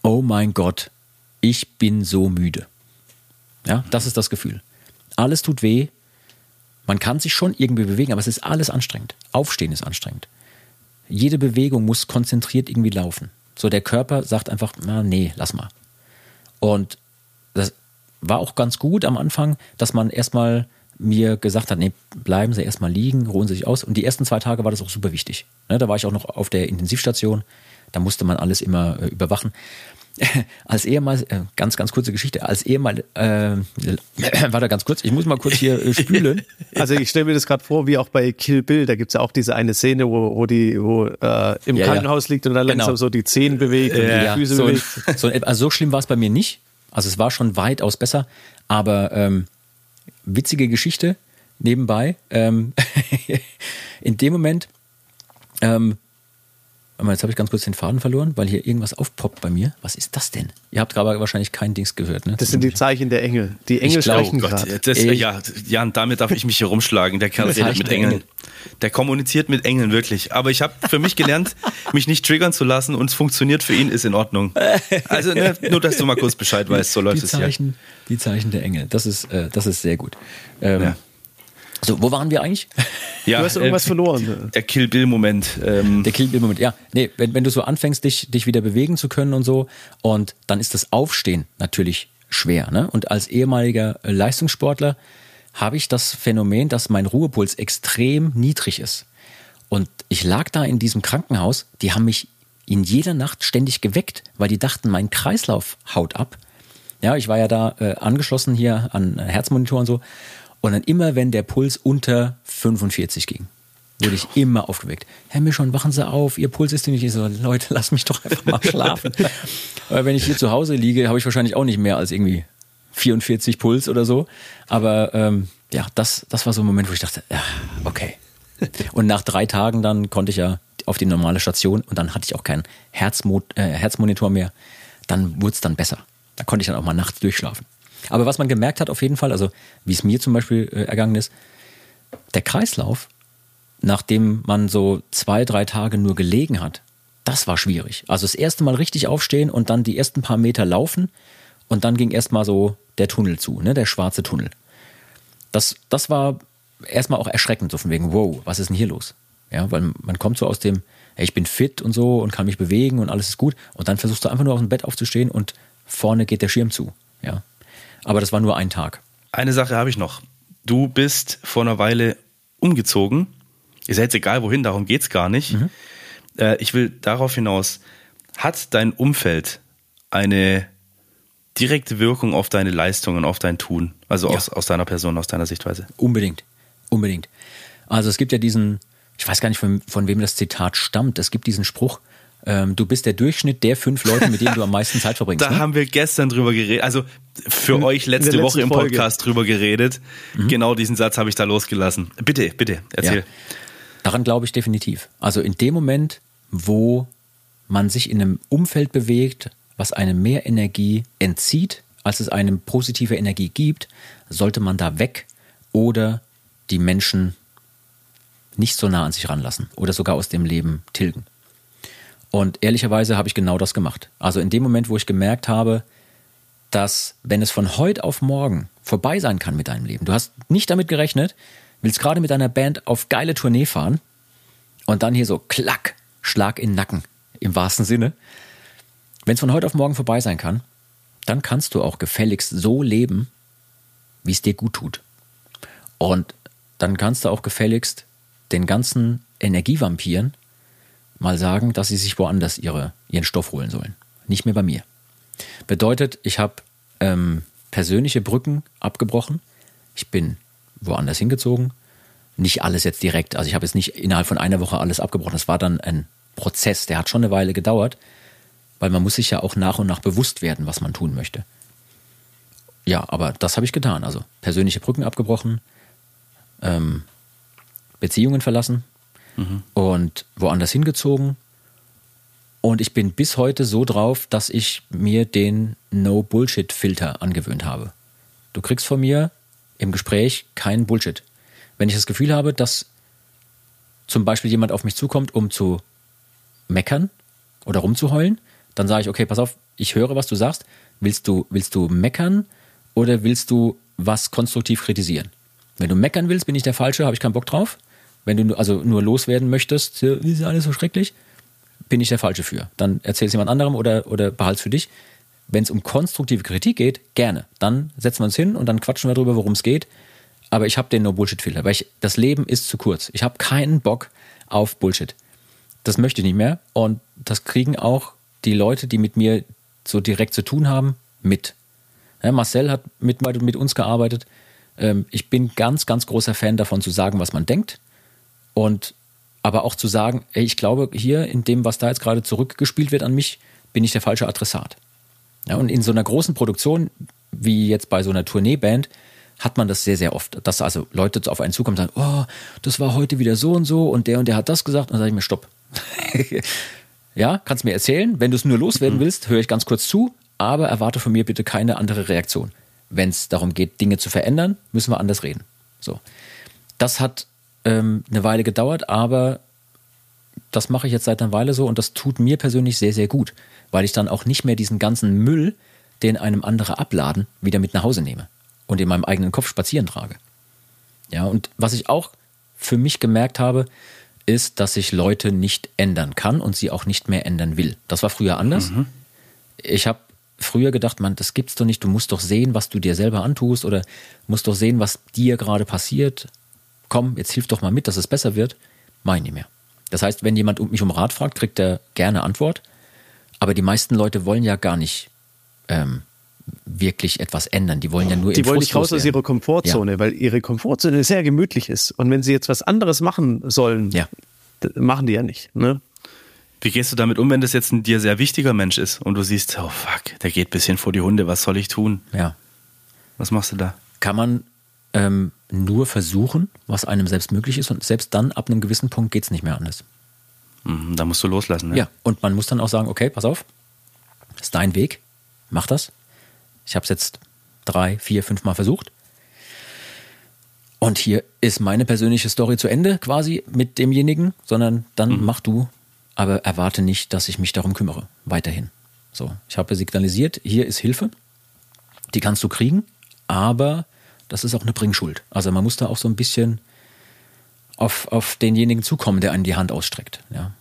oh mein Gott, ich bin so müde. Ja, das ist das Gefühl. Alles tut weh. Man kann sich schon irgendwie bewegen, aber es ist alles anstrengend. Aufstehen ist anstrengend. Jede Bewegung muss konzentriert irgendwie laufen. So der Körper sagt einfach, na nee, lass mal. Und das war auch ganz gut am Anfang, dass man erstmal mir gesagt hat, nee, bleiben Sie erstmal liegen, ruhen Sie sich aus. Und die ersten zwei Tage war das auch super wichtig. Ne, da war ich auch noch auf der Intensivstation. Da musste man alles immer äh, überwachen. als ehemal, äh, ganz, ganz kurze Geschichte, als ehemal, äh, warte ganz kurz, ich muss mal kurz hier äh, spülen. Also ich stelle mir das gerade vor, wie auch bei Kill Bill, da gibt es ja auch diese eine Szene, wo, wo die wo, äh, im ja, Krankenhaus ja. liegt und dann langsam genau. so die Zehen bewegt und die Füße so, bewegt. So, also so schlimm war es bei mir nicht. Also es war schon weitaus besser, aber ähm, witzige Geschichte nebenbei. Ähm, in dem Moment ähm, Jetzt habe ich ganz kurz den Faden verloren, weil hier irgendwas aufpoppt bei mir. Was ist das denn? Ihr habt gerade wahrscheinlich kein Dings gehört, ne? Das sind die Zeichen der Engel. Die Engel glaub, sprechen oh gerade. Ja, Jan, damit darf ich mich hier rumschlagen. Der Kerl redet mit Engeln. Der kommuniziert mit Engeln, wirklich. Aber ich habe für mich gelernt, mich nicht triggern zu lassen und es funktioniert für ihn, ist in Ordnung. Also ne, nur, dass du mal kurz Bescheid weißt, so läuft die es Zeichen, hier. Die Zeichen der Engel, das ist, äh, das ist sehr gut. Ähm, ja. So, wo waren wir eigentlich? Ja, du hast irgendwas äh, verloren. Der Kill Bill-Moment. Ähm. Der Kill Bill-Moment, ja. Nee, wenn, wenn du so anfängst, dich, dich wieder bewegen zu können und so, und dann ist das Aufstehen natürlich schwer. Ne? Und als ehemaliger Leistungssportler habe ich das Phänomen, dass mein Ruhepuls extrem niedrig ist. Und ich lag da in diesem Krankenhaus, die haben mich in jeder Nacht ständig geweckt, weil die dachten, mein Kreislauf haut ab. Ja, ich war ja da äh, angeschlossen hier an Herzmonitor und so. Und dann immer, wenn der Puls unter 45 ging, wurde ich immer aufgeweckt. Herr Mischon, wachen Sie auf, Ihr Puls ist nicht. Ich so, Leute, lass mich doch einfach mal schlafen. Aber wenn ich hier zu Hause liege, habe ich wahrscheinlich auch nicht mehr als irgendwie 44 Puls oder so. Aber ähm, ja, das, das war so ein Moment, wo ich dachte, ja, okay. Und nach drei Tagen dann konnte ich ja auf die normale Station und dann hatte ich auch keinen Herzmo äh, Herzmonitor mehr. Dann wurde es dann besser. Da konnte ich dann auch mal nachts durchschlafen. Aber was man gemerkt hat auf jeden Fall, also wie es mir zum Beispiel äh, ergangen ist, der Kreislauf, nachdem man so zwei, drei Tage nur gelegen hat, das war schwierig. Also das erste Mal richtig aufstehen und dann die ersten paar Meter laufen und dann ging erstmal so der Tunnel zu, ne, der schwarze Tunnel. Das, das war erstmal auch erschreckend, so von wegen, wow, was ist denn hier los? Ja, weil man kommt so aus dem, hey, ich bin fit und so und kann mich bewegen und alles ist gut und dann versuchst du einfach nur aus dem Bett aufzustehen und vorne geht der Schirm zu. Ja, aber das war nur ein Tag. Eine Sache habe ich noch. Du bist vor einer Weile umgezogen. Ist ja jetzt egal wohin, darum geht es gar nicht. Mhm. Äh, ich will darauf hinaus, hat dein Umfeld eine direkte Wirkung auf deine Leistungen, auf dein Tun? Also ja. aus, aus deiner Person, aus deiner Sichtweise? Unbedingt. Unbedingt. Also es gibt ja diesen, ich weiß gar nicht, von, von wem das Zitat stammt. Es gibt diesen Spruch, ähm, du bist der Durchschnitt der fünf Leute, mit denen du am meisten Zeit verbringst. da ne? haben wir gestern drüber geredet, also für euch letzte Woche im Podcast Folge. drüber geredet. Mhm. Genau diesen Satz habe ich da losgelassen. Bitte, bitte, erzähl. Ja. Daran glaube ich definitiv. Also in dem Moment, wo man sich in einem Umfeld bewegt, was einem mehr Energie entzieht, als es einem positive Energie gibt, sollte man da weg oder die Menschen nicht so nah an sich ranlassen oder sogar aus dem Leben tilgen. Und ehrlicherweise habe ich genau das gemacht. Also in dem Moment, wo ich gemerkt habe, dass wenn es von heute auf morgen vorbei sein kann mit deinem Leben, du hast nicht damit gerechnet, willst gerade mit deiner Band auf geile Tournee fahren und dann hier so klack, Schlag in den Nacken, im wahrsten Sinne. Wenn es von heute auf morgen vorbei sein kann, dann kannst du auch gefälligst so leben, wie es dir gut tut. Und dann kannst du auch gefälligst den ganzen Energievampiren mal sagen, dass sie sich woanders ihre, ihren Stoff holen sollen. Nicht mehr bei mir. Bedeutet, ich habe ähm, persönliche Brücken abgebrochen. Ich bin woanders hingezogen. Nicht alles jetzt direkt. Also ich habe jetzt nicht innerhalb von einer Woche alles abgebrochen. Das war dann ein Prozess, der hat schon eine Weile gedauert, weil man muss sich ja auch nach und nach bewusst werden, was man tun möchte. Ja, aber das habe ich getan. Also persönliche Brücken abgebrochen, ähm, Beziehungen verlassen, mhm. und woanders hingezogen. Und ich bin bis heute so drauf, dass ich mir den No-Bullshit-Filter angewöhnt habe. Du kriegst von mir im Gespräch keinen Bullshit. Wenn ich das Gefühl habe, dass zum Beispiel jemand auf mich zukommt, um zu meckern oder rumzuheulen, dann sage ich, okay, pass auf, ich höre, was du sagst. Willst du, willst du meckern oder willst du was konstruktiv kritisieren? Wenn du meckern willst, bin ich der Falsche, habe ich keinen Bock drauf. Wenn du also nur loswerden möchtest, ist alles so schrecklich, bin ich der Falsche für. Dann erzähl es jemand anderem oder, oder behalt's für dich. Wenn es um konstruktive Kritik geht, gerne. Dann setzen wir uns hin und dann quatschen wir darüber, worum es geht. Aber ich habe den No-Bullshit-Filter, weil ich, das Leben ist zu kurz. Ich habe keinen Bock auf Bullshit. Das möchte ich nicht mehr. Und das kriegen auch die Leute, die mit mir so direkt zu tun haben, mit. Ja, Marcel hat mit, mit uns gearbeitet. Ähm, ich bin ganz, ganz großer Fan davon, zu sagen, was man denkt. Und aber auch zu sagen, ey, ich glaube, hier in dem, was da jetzt gerade zurückgespielt wird an mich, bin ich der falsche Adressat. Ja, und in so einer großen Produktion, wie jetzt bei so einer Tourneeband, hat man das sehr, sehr oft, dass also Leute auf einen zukommen und sagen, oh, das war heute wieder so und so und der und der hat das gesagt. Und dann sage ich mir, stopp. ja, kannst mir erzählen. Wenn du es nur loswerden mhm. willst, höre ich ganz kurz zu, aber erwarte von mir bitte keine andere Reaktion. Wenn es darum geht, Dinge zu verändern, müssen wir anders reden. So. Das hat ähm, eine Weile gedauert, aber das mache ich jetzt seit einer Weile so und das tut mir persönlich sehr, sehr gut, weil ich dann auch nicht mehr diesen ganzen Müll, den einem andere abladen, wieder mit nach Hause nehme und in meinem eigenen Kopf spazieren trage. Ja, und was ich auch für mich gemerkt habe, ist, dass ich Leute nicht ändern kann und sie auch nicht mehr ändern will. Das war früher anders. Mhm. Ich habe früher gedacht, man, das gibt's doch nicht. Du musst doch sehen, was du dir selber antust oder musst doch sehen, was dir gerade passiert komm, jetzt hilf doch mal mit, dass es besser wird, mache ich nicht mehr. Das heißt, wenn jemand mich um Rat fragt, kriegt er gerne Antwort. Aber die meisten Leute wollen ja gar nicht ähm, wirklich etwas ändern. Die wollen ja nur Die wollen nicht raus aus ihrer Komfortzone, ja. weil ihre Komfortzone sehr gemütlich ist. Und wenn sie jetzt was anderes machen sollen, ja. machen die ja nicht. Ne? Wie gehst du damit um, wenn das jetzt ein dir sehr wichtiger Mensch ist und du siehst, oh fuck, der geht ein bisschen vor die Hunde, was soll ich tun? Ja. Was machst du da? Kann man ähm, nur versuchen, was einem selbst möglich ist und selbst dann ab einem gewissen Punkt geht es nicht mehr anders. Mhm, da musst du loslassen. Ne? Ja, und man muss dann auch sagen, okay, pass auf, ist dein Weg, mach das. Ich habe es jetzt drei, vier, fünf Mal versucht. Und hier ist meine persönliche Story zu Ende quasi mit demjenigen, sondern dann mhm. mach du, aber erwarte nicht, dass ich mich darum kümmere, weiterhin. So, ich habe signalisiert, hier ist Hilfe, die kannst du kriegen, aber das ist auch eine Bringschuld. Also man muss da auch so ein bisschen auf, auf denjenigen zukommen, der einen die Hand ausstreckt. Ja.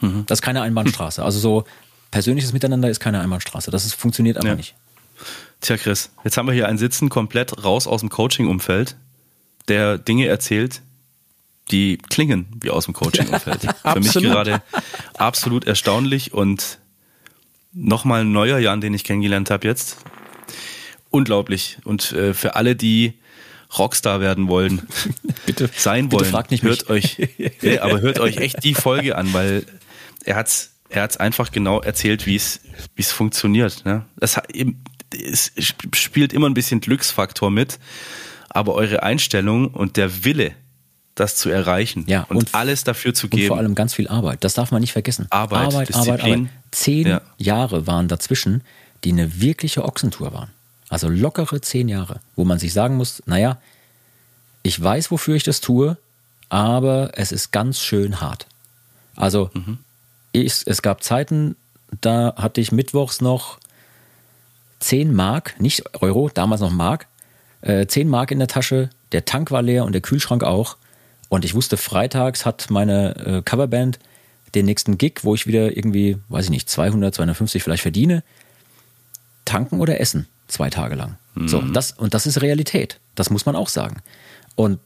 Mhm. Das ist keine Einbahnstraße. Also so persönliches Miteinander ist keine Einbahnstraße. Das ist, funktioniert einfach ja. nicht. Tja, Chris, jetzt haben wir hier einen Sitzen komplett raus aus dem Coaching-Umfeld, der Dinge erzählt, die klingen wie aus dem Coaching-Umfeld. Für mich gerade absolut erstaunlich und nochmal ein neuer Jan, den ich kennengelernt habe jetzt unglaublich. Und äh, für alle, die Rockstar werden wollen, bitte sein wollen, bitte fragt nicht hört mich. euch, nee, aber hört euch echt die Folge an, weil er hat's, er hat's einfach genau erzählt, wie es, wie es funktioniert. Ne? Das hat es spielt immer ein bisschen Glücksfaktor mit, aber eure Einstellung und der Wille, das zu erreichen ja, und, und alles dafür zu geben. Und vor allem ganz viel Arbeit. Das darf man nicht vergessen. Arbeit, Arbeit, Arbeit, Arbeit. Zehn ja. Jahre waren dazwischen, die eine wirkliche Ochsentour waren. Also lockere zehn Jahre, wo man sich sagen muss, naja, ich weiß, wofür ich das tue, aber es ist ganz schön hart. Also mhm. ich, es gab Zeiten, da hatte ich mittwochs noch 10 Mark, nicht Euro, damals noch Mark, äh, 10 Mark in der Tasche, der Tank war leer und der Kühlschrank auch. Und ich wusste, freitags hat meine äh, Coverband den nächsten Gig, wo ich wieder irgendwie, weiß ich nicht, 200, 250 vielleicht verdiene. Tanken oder essen? Zwei Tage lang. Mhm. So, das, und das ist Realität. Das muss man auch sagen. Und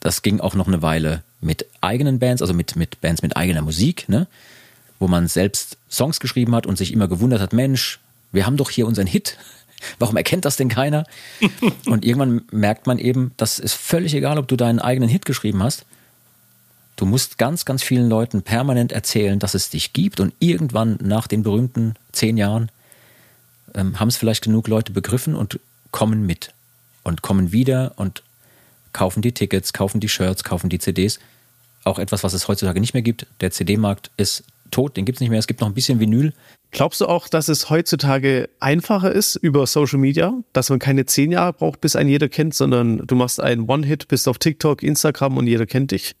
das ging auch noch eine Weile mit eigenen Bands, also mit, mit Bands mit eigener Musik, ne? wo man selbst Songs geschrieben hat und sich immer gewundert hat, Mensch, wir haben doch hier unseren Hit. Warum erkennt das denn keiner? und irgendwann merkt man eben, das ist völlig egal, ob du deinen eigenen Hit geschrieben hast. Du musst ganz, ganz vielen Leuten permanent erzählen, dass es dich gibt und irgendwann nach den berühmten zehn Jahren ähm, haben es vielleicht genug Leute begriffen und kommen mit und kommen wieder und kaufen die Tickets, kaufen die Shirts, kaufen die CDs. Auch etwas, was es heutzutage nicht mehr gibt. Der CD-Markt ist tot, den gibt es nicht mehr. Es gibt noch ein bisschen Vinyl. Glaubst du auch, dass es heutzutage einfacher ist über Social Media, dass man keine zehn Jahre braucht, bis ein jeder kennt, sondern du machst einen One-Hit, bist auf TikTok, Instagram und jeder kennt dich?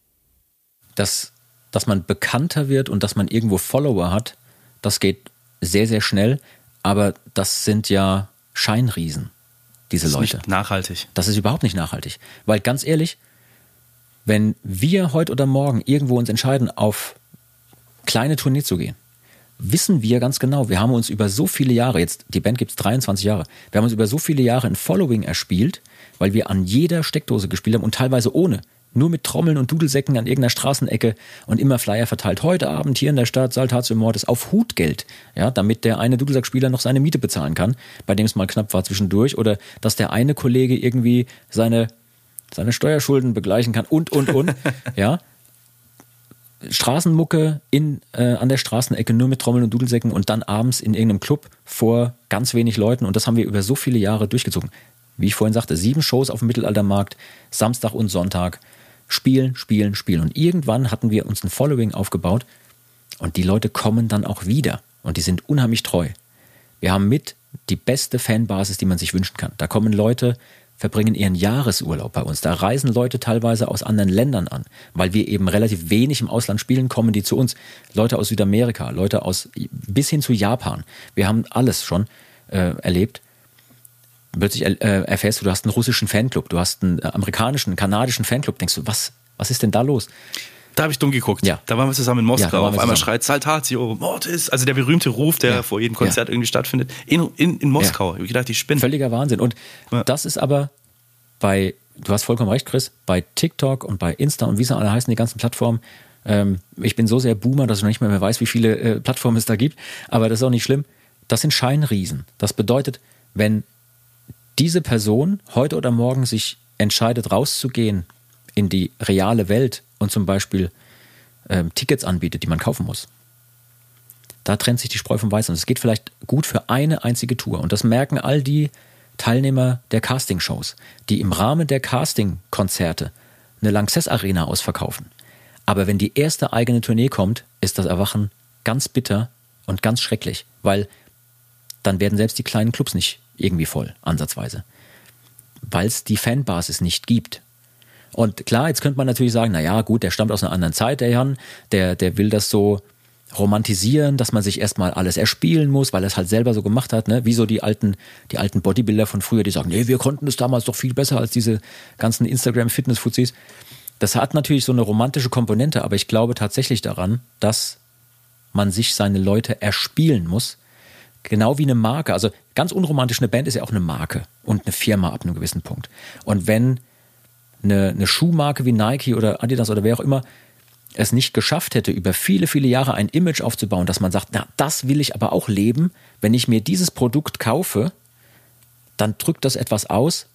dass, dass man bekannter wird und dass man irgendwo Follower hat, das geht sehr, sehr schnell. Aber das sind ja Scheinriesen, diese das ist Leute. Nicht nachhaltig. Das ist überhaupt nicht nachhaltig. Weil ganz ehrlich, wenn wir heute oder morgen irgendwo uns entscheiden, auf kleine Tournee zu gehen, wissen wir ganz genau, wir haben uns über so viele Jahre, jetzt die Band gibt es 23 Jahre, wir haben uns über so viele Jahre ein Following erspielt, weil wir an jeder Steckdose gespielt haben und teilweise ohne. Nur mit Trommeln und Dudelsäcken an irgendeiner Straßenecke und immer Flyer verteilt. Heute Abend hier in der Stadt Saltatio Mortis auf Hutgeld, ja, damit der eine Dudelsackspieler noch seine Miete bezahlen kann, bei dem es mal knapp war zwischendurch, oder dass der eine Kollege irgendwie seine, seine Steuerschulden begleichen kann und, und, und, ja. Straßenmucke in, äh, an der Straßenecke nur mit Trommeln und Dudelsäcken und dann abends in irgendeinem Club vor ganz wenig Leuten und das haben wir über so viele Jahre durchgezogen. Wie ich vorhin sagte, sieben Shows auf dem Mittelaltermarkt, Samstag und Sonntag, spielen, spielen, spielen und irgendwann hatten wir uns ein Following aufgebaut und die Leute kommen dann auch wieder und die sind unheimlich treu. Wir haben mit die beste Fanbasis, die man sich wünschen kann. Da kommen Leute, verbringen ihren Jahresurlaub bei uns. Da reisen Leute teilweise aus anderen Ländern an, weil wir eben relativ wenig im Ausland spielen, kommen die zu uns. Leute aus Südamerika, Leute aus bis hin zu Japan. Wir haben alles schon äh, erlebt. Plötzlich äh, erfährst du, du hast einen russischen Fanclub, du hast einen amerikanischen, einen kanadischen Fanclub. Denkst du, was, was ist denn da los? Da habe ich dumm geguckt. Ja. Da waren wir zusammen in Moskau. Ja, Auf einmal schreit Saltatio, Mortis, also der berühmte Ruf, der ja. vor jedem Konzert irgendwie stattfindet, in, in, in Moskau. Ich gedacht, ich spinne. Völliger Wahnsinn. Und das ist aber bei, du hast vollkommen recht, Chris, bei TikTok und bei Insta und wie sie alle heißen, die ganzen Plattformen, ähm, ich bin so sehr Boomer, dass ich noch nicht mehr, mehr weiß, wie viele äh, Plattformen es da gibt, aber das ist auch nicht schlimm. Das sind Scheinriesen. Das bedeutet, wenn diese Person heute oder morgen sich entscheidet, rauszugehen in die reale Welt und zum Beispiel ähm, Tickets anbietet, die man kaufen muss. Da trennt sich die Spreu vom Weißen. Und es geht vielleicht gut für eine einzige Tour. Und das merken all die Teilnehmer der Castingshows, die im Rahmen der Casting-Konzerte eine Lanxess Arena ausverkaufen. Aber wenn die erste eigene Tournee kommt, ist das Erwachen ganz bitter und ganz schrecklich, weil dann werden selbst die kleinen Clubs nicht irgendwie voll, ansatzweise. Weil es die Fanbasis nicht gibt. Und klar, jetzt könnte man natürlich sagen, na ja, gut, der stammt aus einer anderen Zeit, der Jan, der, der will das so romantisieren, dass man sich erstmal alles erspielen muss, weil er es halt selber so gemacht hat, ne? Wie so die alten, die alten Bodybuilder von früher, die sagen, nee, wir konnten es damals doch viel besser als diese ganzen Instagram-Fitness-Fuzis. Das hat natürlich so eine romantische Komponente, aber ich glaube tatsächlich daran, dass man sich seine Leute erspielen muss. Genau wie eine Marke. Also ganz unromantisch, eine Band ist ja auch eine Marke und eine Firma ab einem gewissen Punkt. Und wenn eine, eine Schuhmarke wie Nike oder Adidas oder wer auch immer es nicht geschafft hätte, über viele, viele Jahre ein Image aufzubauen, dass man sagt, na, das will ich aber auch leben, wenn ich mir dieses Produkt kaufe, dann drückt das etwas aus,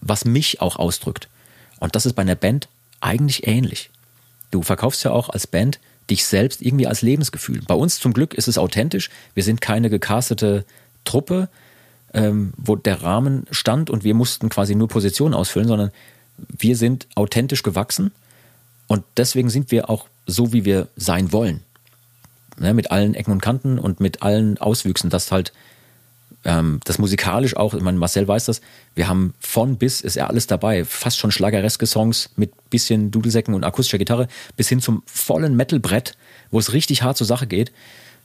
was mich auch ausdrückt. Und das ist bei einer Band eigentlich ähnlich. Du verkaufst ja auch als Band dich selbst irgendwie als Lebensgefühl. Bei uns zum Glück ist es authentisch. Wir sind keine gecastete Truppe, ähm, wo der Rahmen stand und wir mussten quasi nur Positionen ausfüllen, sondern wir sind authentisch gewachsen und deswegen sind wir auch so, wie wir sein wollen. Ne, mit allen Ecken und Kanten und mit allen Auswüchsen, dass halt ähm, das musikalisch auch, ich meine, Marcel weiß das, wir haben von bis ist ja alles dabei, fast schon schlagereske Songs mit bisschen Dudelsäcken und akustischer Gitarre bis hin zum vollen Metalbrett, wo es richtig hart zur Sache geht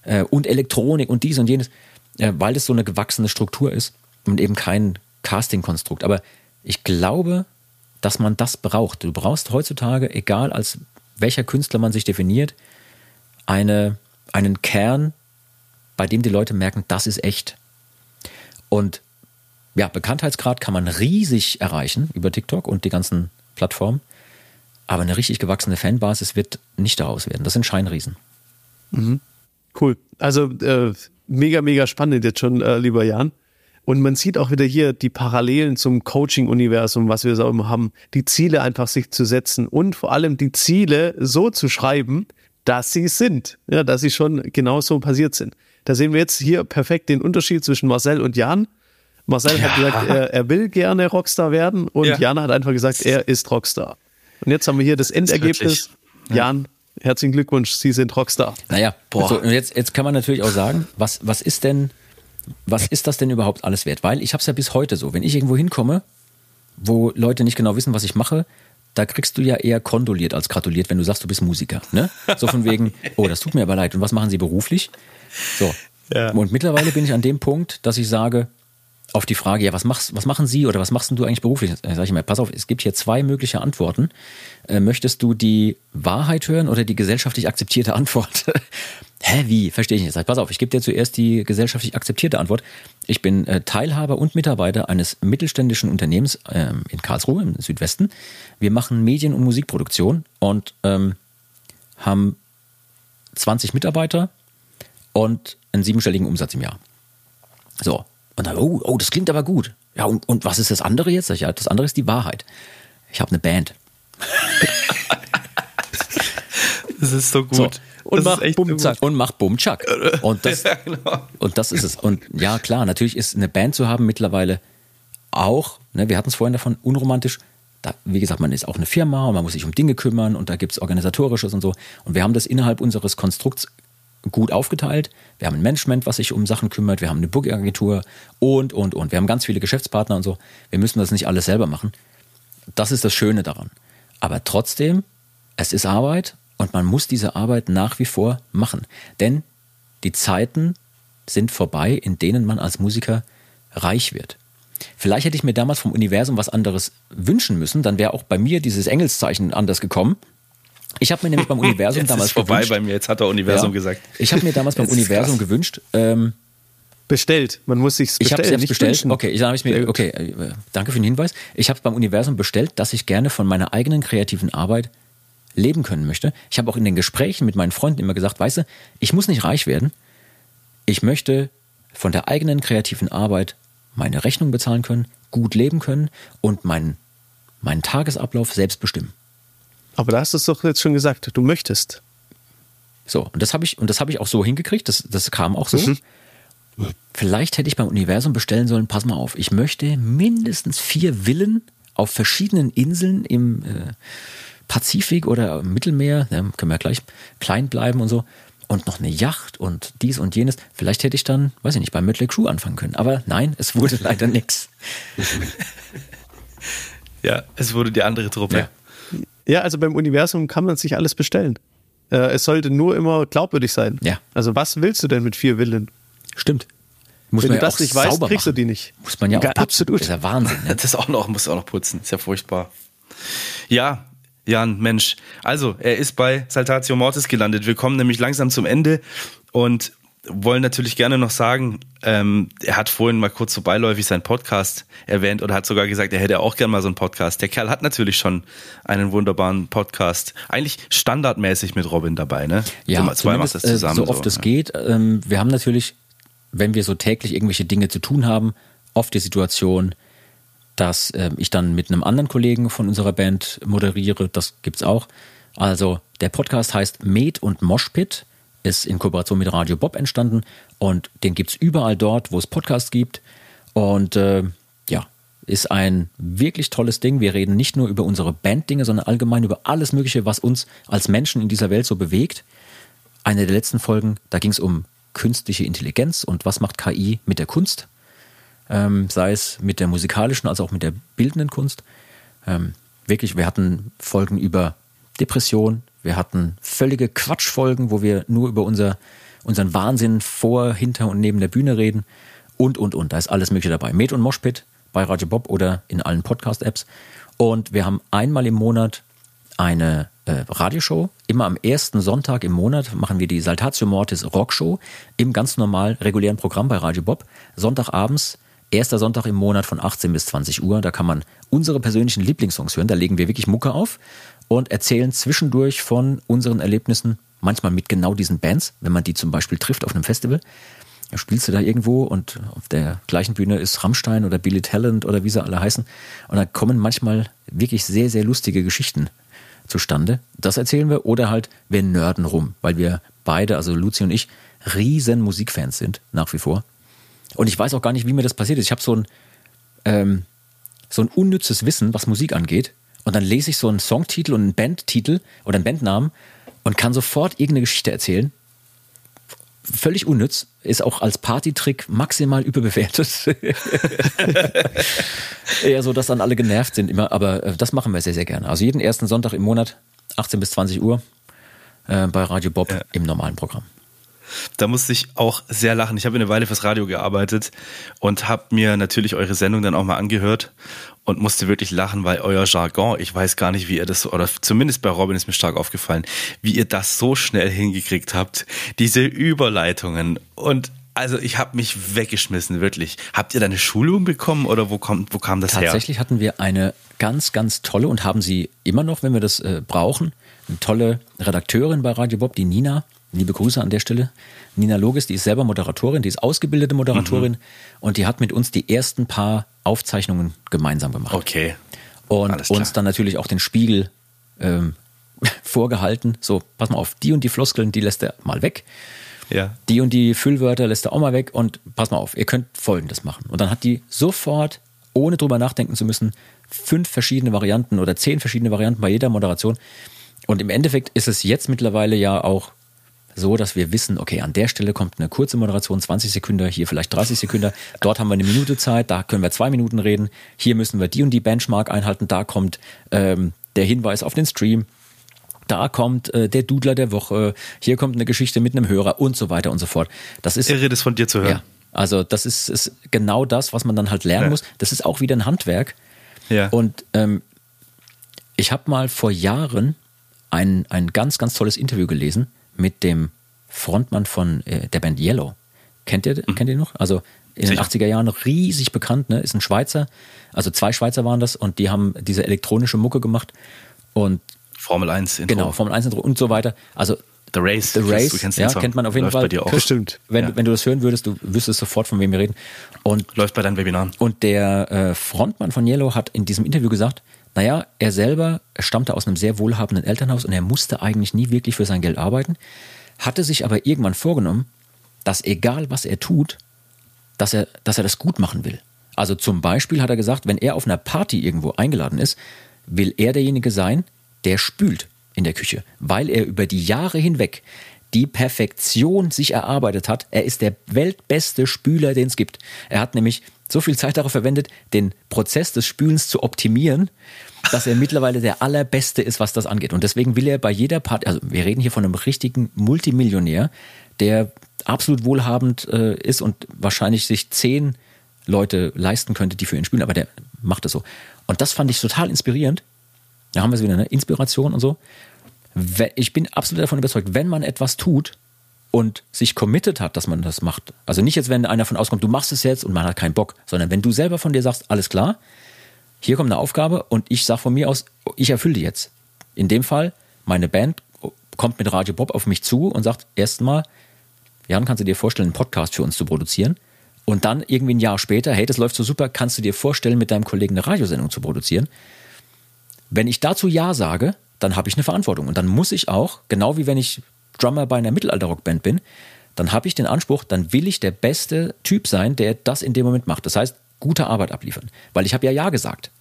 äh, und Elektronik und dies und jenes, äh, weil das so eine gewachsene Struktur ist und eben kein Casting-Konstrukt. Aber ich glaube, dass man das braucht. Du brauchst heutzutage, egal als welcher Künstler man sich definiert, eine, einen Kern, bei dem die Leute merken, das ist echt. Und ja, Bekanntheitsgrad kann man riesig erreichen über TikTok und die ganzen Plattformen. Aber eine richtig gewachsene Fanbasis wird nicht daraus werden. Das sind Scheinriesen. Mhm. Cool. Also äh, mega, mega spannend jetzt schon, äh, lieber Jan. Und man sieht auch wieder hier die Parallelen zum Coaching-Universum, was wir so immer haben, die Ziele einfach sich zu setzen und vor allem die Ziele so zu schreiben, dass sie sind, ja, dass sie schon genauso passiert sind. Da sehen wir jetzt hier perfekt den Unterschied zwischen Marcel und Jan. Marcel ja. hat gesagt, er, er, will gerne Rockstar werden und ja. Jan hat einfach gesagt, er ist Rockstar. Und jetzt haben wir hier das Endergebnis. Das Jan, herzlichen Glückwunsch, Sie sind Rockstar. Naja, boah. So, und jetzt, jetzt kann man natürlich auch sagen, was, was ist denn was ist das denn überhaupt alles wert? Weil ich habe es ja bis heute so, wenn ich irgendwo hinkomme, wo Leute nicht genau wissen, was ich mache, da kriegst du ja eher kondoliert als gratuliert, wenn du sagst, du bist Musiker. Ne? So von wegen, oh, das tut mir aber leid. Und was machen Sie beruflich? So. Ja. Und mittlerweile bin ich an dem Punkt, dass ich sage, auf die Frage, ja, was machst, was machen Sie oder was machst du eigentlich beruflich? Da sage ich mal, pass auf, es gibt hier zwei mögliche Antworten. Äh, möchtest du die Wahrheit hören oder die gesellschaftlich akzeptierte Antwort? Hä, wie? Verstehe ich nicht. Pass auf, ich gebe dir zuerst die gesellschaftlich akzeptierte Antwort. Ich bin äh, Teilhaber und Mitarbeiter eines mittelständischen Unternehmens ähm, in Karlsruhe im Südwesten. Wir machen Medien- und Musikproduktion und ähm, haben 20 Mitarbeiter und einen siebenstelligen Umsatz im Jahr. So, und dann, oh, oh, das klingt aber gut. Ja, und, und was ist das andere jetzt? Ja, das andere ist die Wahrheit. Ich habe eine Band. das ist so gut. So, und, mach Bumzack. und mach Bumzack. Und das, ja, genau. und das ist es. Und ja, klar, natürlich ist eine Band zu haben mittlerweile auch, ne, wir hatten es vorhin davon, unromantisch. Da, wie gesagt, man ist auch eine Firma und man muss sich um Dinge kümmern und da gibt es organisatorisches und so. Und wir haben das innerhalb unseres Konstrukts gut aufgeteilt. Wir haben ein Management, was sich um Sachen kümmert. Wir haben eine Booking-Agentur und, und, und. Wir haben ganz viele Geschäftspartner und so. Wir müssen das nicht alles selber machen. Das ist das Schöne daran. Aber trotzdem, es ist Arbeit und man muss diese Arbeit nach wie vor machen. Denn die Zeiten sind vorbei, in denen man als Musiker reich wird. Vielleicht hätte ich mir damals vom Universum was anderes wünschen müssen, dann wäre auch bei mir dieses Engelszeichen anders gekommen. Ich habe mir nämlich beim Universum jetzt damals ist vorbei gewünscht, bei mir, jetzt hat der Universum ja, gesagt. Ich habe mir damals beim Universum gewünscht. Ähm, bestellt. Man muss sich bestellen. Ich habe selbst bestellt. Wünschen. Okay, ich habe mir okay, äh, danke für den Hinweis. Ich habe beim Universum bestellt, dass ich gerne von meiner eigenen kreativen Arbeit leben können möchte. Ich habe auch in den Gesprächen mit meinen Freunden immer gesagt, weißt du, ich muss nicht reich werden. Ich möchte von der eigenen kreativen Arbeit meine Rechnung bezahlen können, gut leben können und meinen, meinen Tagesablauf selbst bestimmen. Aber da hast du es doch jetzt schon gesagt, du möchtest. So, und das habe ich, und das habe ich auch so hingekriegt, das, das kam auch so. Mhm. Vielleicht hätte ich beim Universum bestellen sollen, pass mal auf, ich möchte mindestens vier Villen auf verschiedenen Inseln im äh, Pazifik oder Mittelmeer, ja, können wir ja gleich klein bleiben und so. Und noch eine Yacht und dies und jenes. Vielleicht hätte ich dann, weiß ich nicht, bei Mötley Crew anfangen können. Aber nein, es wurde leider nichts. Ja, es wurde die andere Truppe. Ja. Ja, also beim Universum kann man sich alles bestellen. Äh, es sollte nur immer glaubwürdig sein. Ja. Also was willst du denn mit vier Willen? Stimmt. Muss Wenn du ja das nicht weißt, kriegst machen. du die nicht. Muss man ja auch putzen. Absolut. Das ist ja Wahnsinn. Ne? Das auch noch, muss auch noch putzen. Ist ja furchtbar. Ja, Jan, Mensch. Also, er ist bei Saltatio Mortis gelandet. Wir kommen nämlich langsam zum Ende und wollen natürlich gerne noch sagen, ähm, er hat vorhin mal kurz so beiläufig seinen Podcast erwähnt oder hat sogar gesagt, er hätte auch gerne mal so einen Podcast. Der Kerl hat natürlich schon einen wunderbaren Podcast. Eigentlich standardmäßig mit Robin dabei, ne? Ja, so, zwei das äh, zusammen. So oft so, es ja. geht. Ähm, wir haben natürlich, wenn wir so täglich irgendwelche Dinge zu tun haben, oft die Situation, dass äh, ich dann mit einem anderen Kollegen von unserer Band moderiere. Das gibt's auch. Also der Podcast heißt Med und Moshpit ist in Kooperation mit Radio Bob entstanden und den gibt es überall dort, wo es Podcasts gibt. Und äh, ja, ist ein wirklich tolles Ding. Wir reden nicht nur über unsere Banddinge, sondern allgemein über alles Mögliche, was uns als Menschen in dieser Welt so bewegt. Eine der letzten Folgen, da ging es um künstliche Intelligenz und was macht KI mit der Kunst, ähm, sei es mit der musikalischen als auch mit der bildenden Kunst. Ähm, wirklich, wir hatten Folgen über Depression, wir hatten völlige Quatschfolgen, wo wir nur über unser, unseren Wahnsinn vor, hinter und neben der Bühne reden. Und, und, und. Da ist alles Mögliche dabei. Med und Moshpit bei Radio Bob oder in allen Podcast-Apps. Und wir haben einmal im Monat eine äh, Radioshow. Immer am ersten Sonntag im Monat machen wir die Saltatio Mortis Rockshow im ganz normal regulären Programm bei Radio Bob. Sonntagabends, erster Sonntag im Monat von 18 bis 20 Uhr. Da kann man unsere persönlichen Lieblingssongs hören. Da legen wir wirklich Mucke auf und erzählen zwischendurch von unseren Erlebnissen, manchmal mit genau diesen Bands, wenn man die zum Beispiel trifft auf einem Festival. Da spielst du da irgendwo und auf der gleichen Bühne ist Rammstein oder Billy Talent oder wie sie alle heißen. Und da kommen manchmal wirklich sehr, sehr lustige Geschichten zustande. Das erzählen wir oder halt wir nörden rum, weil wir beide, also Luzi und ich, riesen Musikfans sind, nach wie vor. Und ich weiß auch gar nicht, wie mir das passiert ist. Ich habe so ein, ähm, so ein unnützes Wissen, was Musik angeht und dann lese ich so einen Songtitel und einen Bandtitel oder einen Bandnamen und kann sofort irgendeine Geschichte erzählen. völlig unnütz, ist auch als Partytrick maximal überbewertet. Eher so, dass dann alle genervt sind immer, aber äh, das machen wir sehr, sehr gerne. Also jeden ersten Sonntag im Monat, 18 bis 20 Uhr, äh, bei Radio Bob ja. im normalen Programm. Da musste ich auch sehr lachen. Ich habe eine Weile fürs Radio gearbeitet und habe mir natürlich eure Sendung dann auch mal angehört und musste wirklich lachen, weil euer Jargon, ich weiß gar nicht, wie ihr das, oder zumindest bei Robin ist mir stark aufgefallen, wie ihr das so schnell hingekriegt habt. Diese Überleitungen und also ich habe mich weggeschmissen, wirklich. Habt ihr da eine Schulung bekommen oder wo, kommt, wo kam das Tatsächlich her? Tatsächlich hatten wir eine ganz, ganz tolle und haben sie immer noch, wenn wir das äh, brauchen, eine tolle Redakteurin bei Radio Bob, die Nina. Liebe Grüße an der Stelle. Nina Logis, die ist selber Moderatorin, die ist ausgebildete Moderatorin mhm. und die hat mit uns die ersten paar Aufzeichnungen gemeinsam gemacht. Okay. Und uns dann natürlich auch den Spiegel ähm, vorgehalten. So, pass mal auf, die und die Floskeln, die lässt er mal weg. Ja. Die und die Füllwörter lässt er auch mal weg und pass mal auf, ihr könnt folgendes machen. Und dann hat die sofort, ohne drüber nachdenken zu müssen, fünf verschiedene Varianten oder zehn verschiedene Varianten bei jeder Moderation. Und im Endeffekt ist es jetzt mittlerweile ja auch so, dass wir wissen, okay, an der Stelle kommt eine kurze Moderation, 20 Sekunden, hier vielleicht 30 Sekunden, dort haben wir eine Minute Zeit, da können wir zwei Minuten reden, hier müssen wir die und die Benchmark einhalten, da kommt ähm, der Hinweis auf den Stream, da kommt äh, der Dudler der Woche, hier kommt eine Geschichte mit einem Hörer und so weiter und so fort. Das ist irre, das von dir zu hören. Ja, also das ist, ist genau das, was man dann halt lernen ja. muss. Das ist auch wieder ein Handwerk. Ja. Und ähm, ich habe mal vor Jahren ein, ein ganz, ganz tolles Interview gelesen mit dem Frontmann von äh, der Band Yellow. Kennt ihr, mhm. kennt ihr noch? Also in Sicher. den 80er Jahren riesig bekannt, ne? Ist ein Schweizer, also zwei Schweizer waren das und die haben diese elektronische Mucke gemacht und Formel 1 Intro. Genau, Formel 1 Intro und so weiter. Also The Race. The Race, du kennst ja, kennt man auf jeden Läuft Fall. bei dir auch. Bestimmt. Wenn, ja. wenn du das hören würdest, du wüsstest sofort, von wem wir reden. Und Läuft bei deinen Webinaren. Und der äh, Frontmann von Yellow hat in diesem Interview gesagt, naja, er selber stammte aus einem sehr wohlhabenden Elternhaus und er musste eigentlich nie wirklich für sein Geld arbeiten, hatte sich aber irgendwann vorgenommen, dass egal was er tut, dass er, dass er das gut machen will. Also zum Beispiel hat er gesagt, wenn er auf einer Party irgendwo eingeladen ist, will er derjenige sein, der spült in der Küche, weil er über die Jahre hinweg die Perfektion sich erarbeitet hat. Er ist der weltbeste Spüler, den es gibt. Er hat nämlich so viel Zeit darauf verwendet, den Prozess des Spülens zu optimieren, dass er mittlerweile der allerbeste ist, was das angeht. Und deswegen will er bei jeder Party, also wir reden hier von einem richtigen Multimillionär, der absolut wohlhabend äh, ist und wahrscheinlich sich zehn Leute leisten könnte, die für ihn spülen, aber der macht es so. Und das fand ich total inspirierend. Da haben wir es wieder, ne? Inspiration und so. Ich bin absolut davon überzeugt, wenn man etwas tut, und sich committed hat, dass man das macht. Also nicht jetzt, wenn einer von auskommt, du machst es jetzt und man hat keinen Bock, sondern wenn du selber von dir sagst, alles klar, hier kommt eine Aufgabe und ich sage von mir aus, ich erfülle die jetzt. In dem Fall, meine Band kommt mit Radio Bob auf mich zu und sagt erstmal, Jan, kannst du dir vorstellen, einen Podcast für uns zu produzieren? Und dann irgendwie ein Jahr später, hey, das läuft so super, kannst du dir vorstellen, mit deinem Kollegen eine Radiosendung zu produzieren? Wenn ich dazu Ja sage, dann habe ich eine Verantwortung. Und dann muss ich auch, genau wie wenn ich Drummer bei einer Mittelalter-Rockband bin, dann habe ich den Anspruch, dann will ich der beste Typ sein, der das in dem Moment macht. Das heißt, gute Arbeit abliefern. Weil ich habe ja Ja gesagt.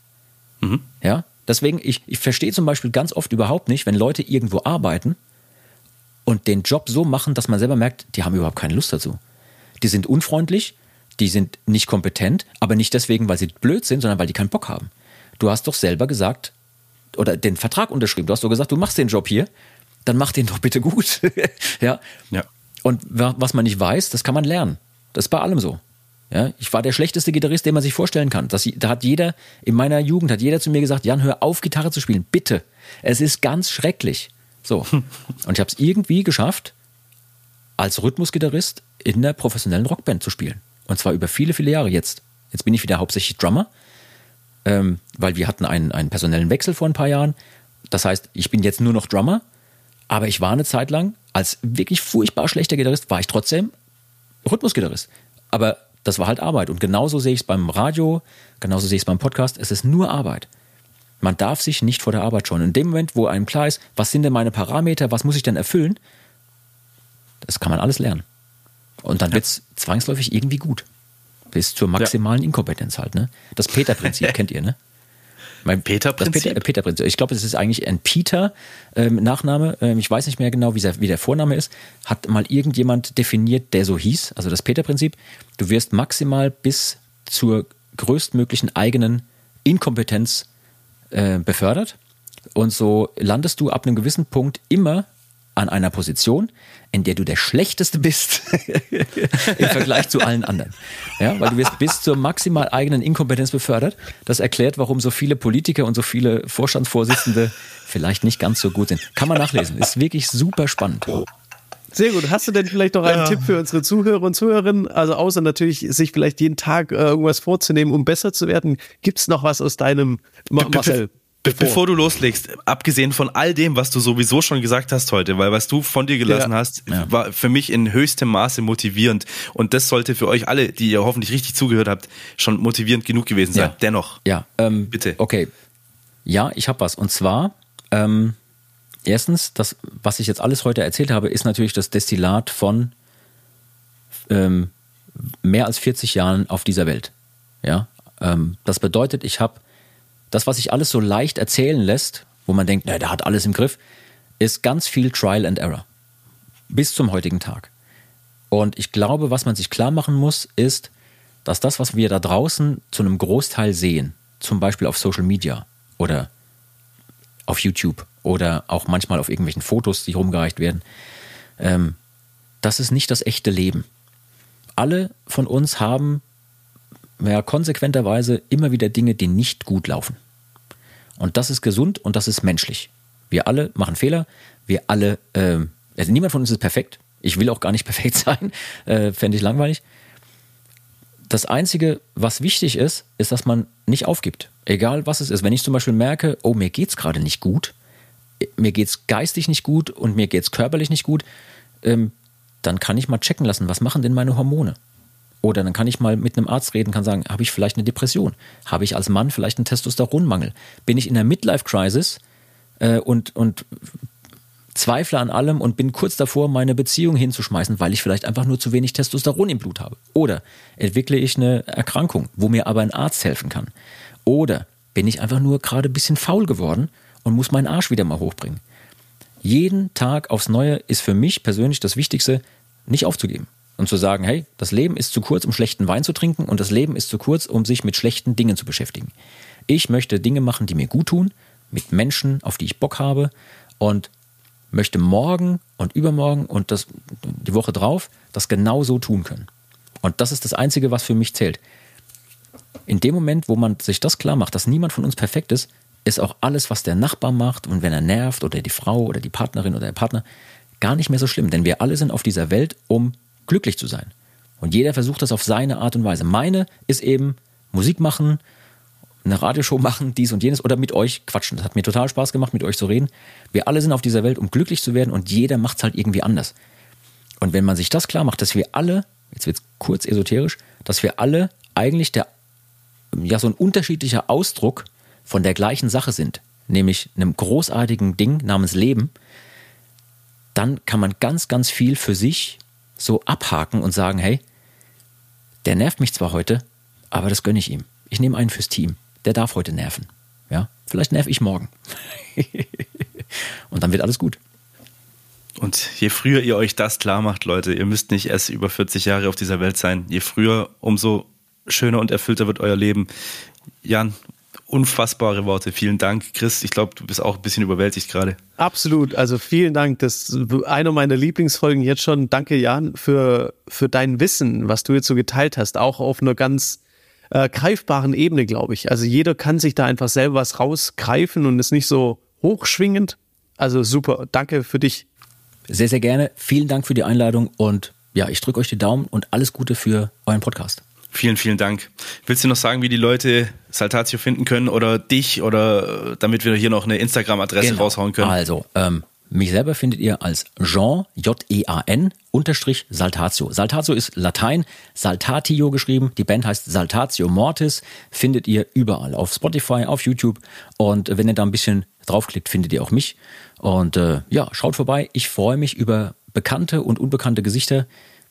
Mhm. Ja, deswegen, ich, ich verstehe zum Beispiel ganz oft überhaupt nicht, wenn Leute irgendwo arbeiten und den Job so machen, dass man selber merkt, die haben überhaupt keine Lust dazu. Die sind unfreundlich, die sind nicht kompetent, aber nicht deswegen, weil sie blöd sind, sondern weil die keinen Bock haben. Du hast doch selber gesagt, oder den Vertrag unterschrieben. Du hast doch gesagt, du machst den Job hier dann mach den doch bitte gut. ja. ja. Und was man nicht weiß, das kann man lernen. Das ist bei allem so. Ja, ich war der schlechteste Gitarrist, den man sich vorstellen kann. Das, da hat jeder, in meiner Jugend hat jeder zu mir gesagt, Jan, hör auf, Gitarre zu spielen, bitte. Es ist ganz schrecklich. So. Und ich habe es irgendwie geschafft, als Rhythmusgitarrist in der professionellen Rockband zu spielen. Und zwar über viele, viele Jahre jetzt. Jetzt bin ich wieder hauptsächlich Drummer, ähm, weil wir hatten einen, einen personellen Wechsel vor ein paar Jahren. Das heißt, ich bin jetzt nur noch Drummer aber ich war eine Zeit lang, als wirklich furchtbar schlechter Gitarrist, war ich trotzdem Rhythmusgitarrist. Aber das war halt Arbeit. Und genauso sehe ich es beim Radio, genauso sehe ich es beim Podcast. Es ist nur Arbeit. Man darf sich nicht vor der Arbeit scheuen. In dem Moment, wo einem klar ist, was sind denn meine Parameter, was muss ich denn erfüllen, das kann man alles lernen. Und dann ja. wird es zwangsläufig irgendwie gut. Bis zur maximalen ja. Inkompetenz halt, ne? Das Peter-Prinzip kennt ihr, ne? Mein Peter-Prinzip? Peter, Peter Prinzip. Ich glaube, es ist eigentlich ein Peter ähm. Ähm, ich weiß nicht mehr genau, wie der, wie der Vorname ist. Hat mal irgendjemand definiert, der so hieß. Also das Peter-Prinzip. Du wirst maximal bis zur größtmöglichen eigenen Inkompetenz äh, befördert. Und so landest du ab einem gewissen Punkt immer an einer Position, in der du der Schlechteste bist im Vergleich zu allen anderen. Ja, weil du wirst bis zur maximal eigenen Inkompetenz befördert. Das erklärt, warum so viele Politiker und so viele Vorstandsvorsitzende vielleicht nicht ganz so gut sind. Kann man nachlesen. Ist wirklich super spannend. Sehr gut. Hast du denn vielleicht noch einen ja. Tipp für unsere Zuhörer und Zuhörerinnen? Also außer natürlich, sich vielleicht jeden Tag äh, irgendwas vorzunehmen, um besser zu werden. Gibt es noch was aus deinem Marcel? Bevor. Bevor. du loslegst, abgesehen von all dem, was du sowieso schon gesagt hast heute, weil was du von dir gelassen ja. hast, ja. war für mich in höchstem Maße motivierend. Und das sollte für euch alle, die ihr hoffentlich richtig zugehört habt, schon motivierend genug gewesen sein. Ja. Dennoch. Ja, ähm, bitte. Okay. Ja, ich habe was. Und zwar, ähm, erstens, das, was ich jetzt alles heute erzählt habe, ist natürlich das Destillat von ähm, mehr als 40 Jahren auf dieser Welt. Ja, ähm, das bedeutet, ich habe das, was sich alles so leicht erzählen lässt, wo man denkt, na, der hat alles im Griff, ist ganz viel Trial and Error. Bis zum heutigen Tag. Und ich glaube, was man sich klar machen muss, ist, dass das, was wir da draußen zu einem Großteil sehen, zum Beispiel auf Social Media oder auf YouTube oder auch manchmal auf irgendwelchen Fotos, die rumgereicht werden, ähm, das ist nicht das echte Leben. Alle von uns haben ja, konsequenterweise immer wieder Dinge, die nicht gut laufen. Und das ist gesund und das ist menschlich. Wir alle machen Fehler. Wir alle, äh, also niemand von uns ist perfekt. Ich will auch gar nicht perfekt sein. Äh, Fände ich langweilig. Das Einzige, was wichtig ist, ist, dass man nicht aufgibt. Egal was es ist. Wenn ich zum Beispiel merke, oh, mir geht's gerade nicht gut, mir geht's geistig nicht gut und mir geht's körperlich nicht gut, ähm, dann kann ich mal checken lassen, was machen denn meine Hormone? Oder dann kann ich mal mit einem Arzt reden, kann sagen, habe ich vielleicht eine Depression? Habe ich als Mann vielleicht einen Testosteronmangel? Bin ich in einer Midlife-Crisis äh, und, und zweifle an allem und bin kurz davor, meine Beziehung hinzuschmeißen, weil ich vielleicht einfach nur zu wenig Testosteron im Blut habe? Oder entwickle ich eine Erkrankung, wo mir aber ein Arzt helfen kann? Oder bin ich einfach nur gerade ein bisschen faul geworden und muss meinen Arsch wieder mal hochbringen? Jeden Tag aufs Neue ist für mich persönlich das Wichtigste, nicht aufzugeben und zu sagen, hey, das Leben ist zu kurz, um schlechten Wein zu trinken und das Leben ist zu kurz, um sich mit schlechten Dingen zu beschäftigen. Ich möchte Dinge machen, die mir gut tun, mit Menschen, auf die ich Bock habe und möchte morgen und übermorgen und das, die Woche drauf das genau so tun können. Und das ist das Einzige, was für mich zählt. In dem Moment, wo man sich das klar macht, dass niemand von uns perfekt ist, ist auch alles, was der Nachbar macht und wenn er nervt oder die Frau oder die Partnerin oder der Partner, gar nicht mehr so schlimm. Denn wir alle sind auf dieser Welt, um glücklich zu sein. Und jeder versucht das auf seine Art und Weise. Meine ist eben Musik machen, eine Radioshow machen, dies und jenes oder mit euch quatschen. Das hat mir total Spaß gemacht, mit euch zu reden. Wir alle sind auf dieser Welt, um glücklich zu werden und jeder macht es halt irgendwie anders. Und wenn man sich das klar macht, dass wir alle, jetzt wird es kurz esoterisch, dass wir alle eigentlich der, ja, so ein unterschiedlicher Ausdruck von der gleichen Sache sind, nämlich einem großartigen Ding namens Leben, dann kann man ganz, ganz viel für sich so abhaken und sagen, hey, der nervt mich zwar heute, aber das gönne ich ihm. Ich nehme einen fürs Team. Der darf heute nerven. Ja, vielleicht nerv ich morgen. und dann wird alles gut. Und je früher ihr euch das klar macht, Leute, ihr müsst nicht erst über 40 Jahre auf dieser Welt sein. Je früher, umso schöner und erfüllter wird euer Leben. Jan, unfassbare Worte. Vielen Dank, Chris. Ich glaube, du bist auch ein bisschen überwältigt gerade. Absolut. Also vielen Dank. Das ist einer meiner Lieblingsfolgen jetzt schon. Danke, Jan, für, für dein Wissen, was du jetzt so geteilt hast. Auch auf einer ganz äh, greifbaren Ebene, glaube ich. Also jeder kann sich da einfach selber was rausgreifen und ist nicht so hochschwingend. Also super. Danke für dich. Sehr, sehr gerne. Vielen Dank für die Einladung und ja, ich drücke euch die Daumen und alles Gute für euren Podcast. Vielen, vielen Dank. Willst du noch sagen, wie die Leute Saltatio finden können oder dich oder äh, damit wir hier noch eine Instagram-Adresse genau. raushauen können? Also, ähm, mich selber findet ihr als Jean, J-E-A-N, unterstrich Saltatio. Saltatio ist Latein, Saltatio geschrieben. Die Band heißt Saltatio Mortis. Findet ihr überall. Auf Spotify, auf YouTube. Und wenn ihr da ein bisschen draufklickt, findet ihr auch mich. Und äh, ja, schaut vorbei. Ich freue mich über bekannte und unbekannte Gesichter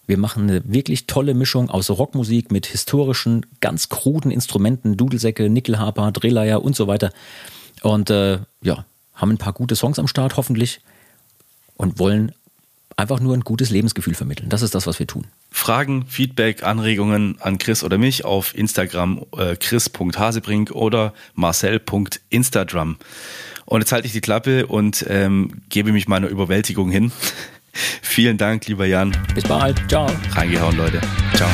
Wir machen eine wirklich tolle Mischung aus Rockmusik mit historischen, ganz kruden Instrumenten, Dudelsäcke, Nickelharper, Drehleier und so weiter. Und äh, ja, haben ein paar gute Songs am Start hoffentlich und wollen einfach nur ein gutes Lebensgefühl vermitteln. Das ist das, was wir tun. Fragen, Feedback, Anregungen an Chris oder mich auf Instagram äh, chris.hasebrink oder marcel.instagram. Und jetzt halte ich die Klappe und ähm, gebe mich meiner Überwältigung hin. Vielen Dank, lieber Jan. Bis bald. Ciao. Reingehauen, Leute. Ciao.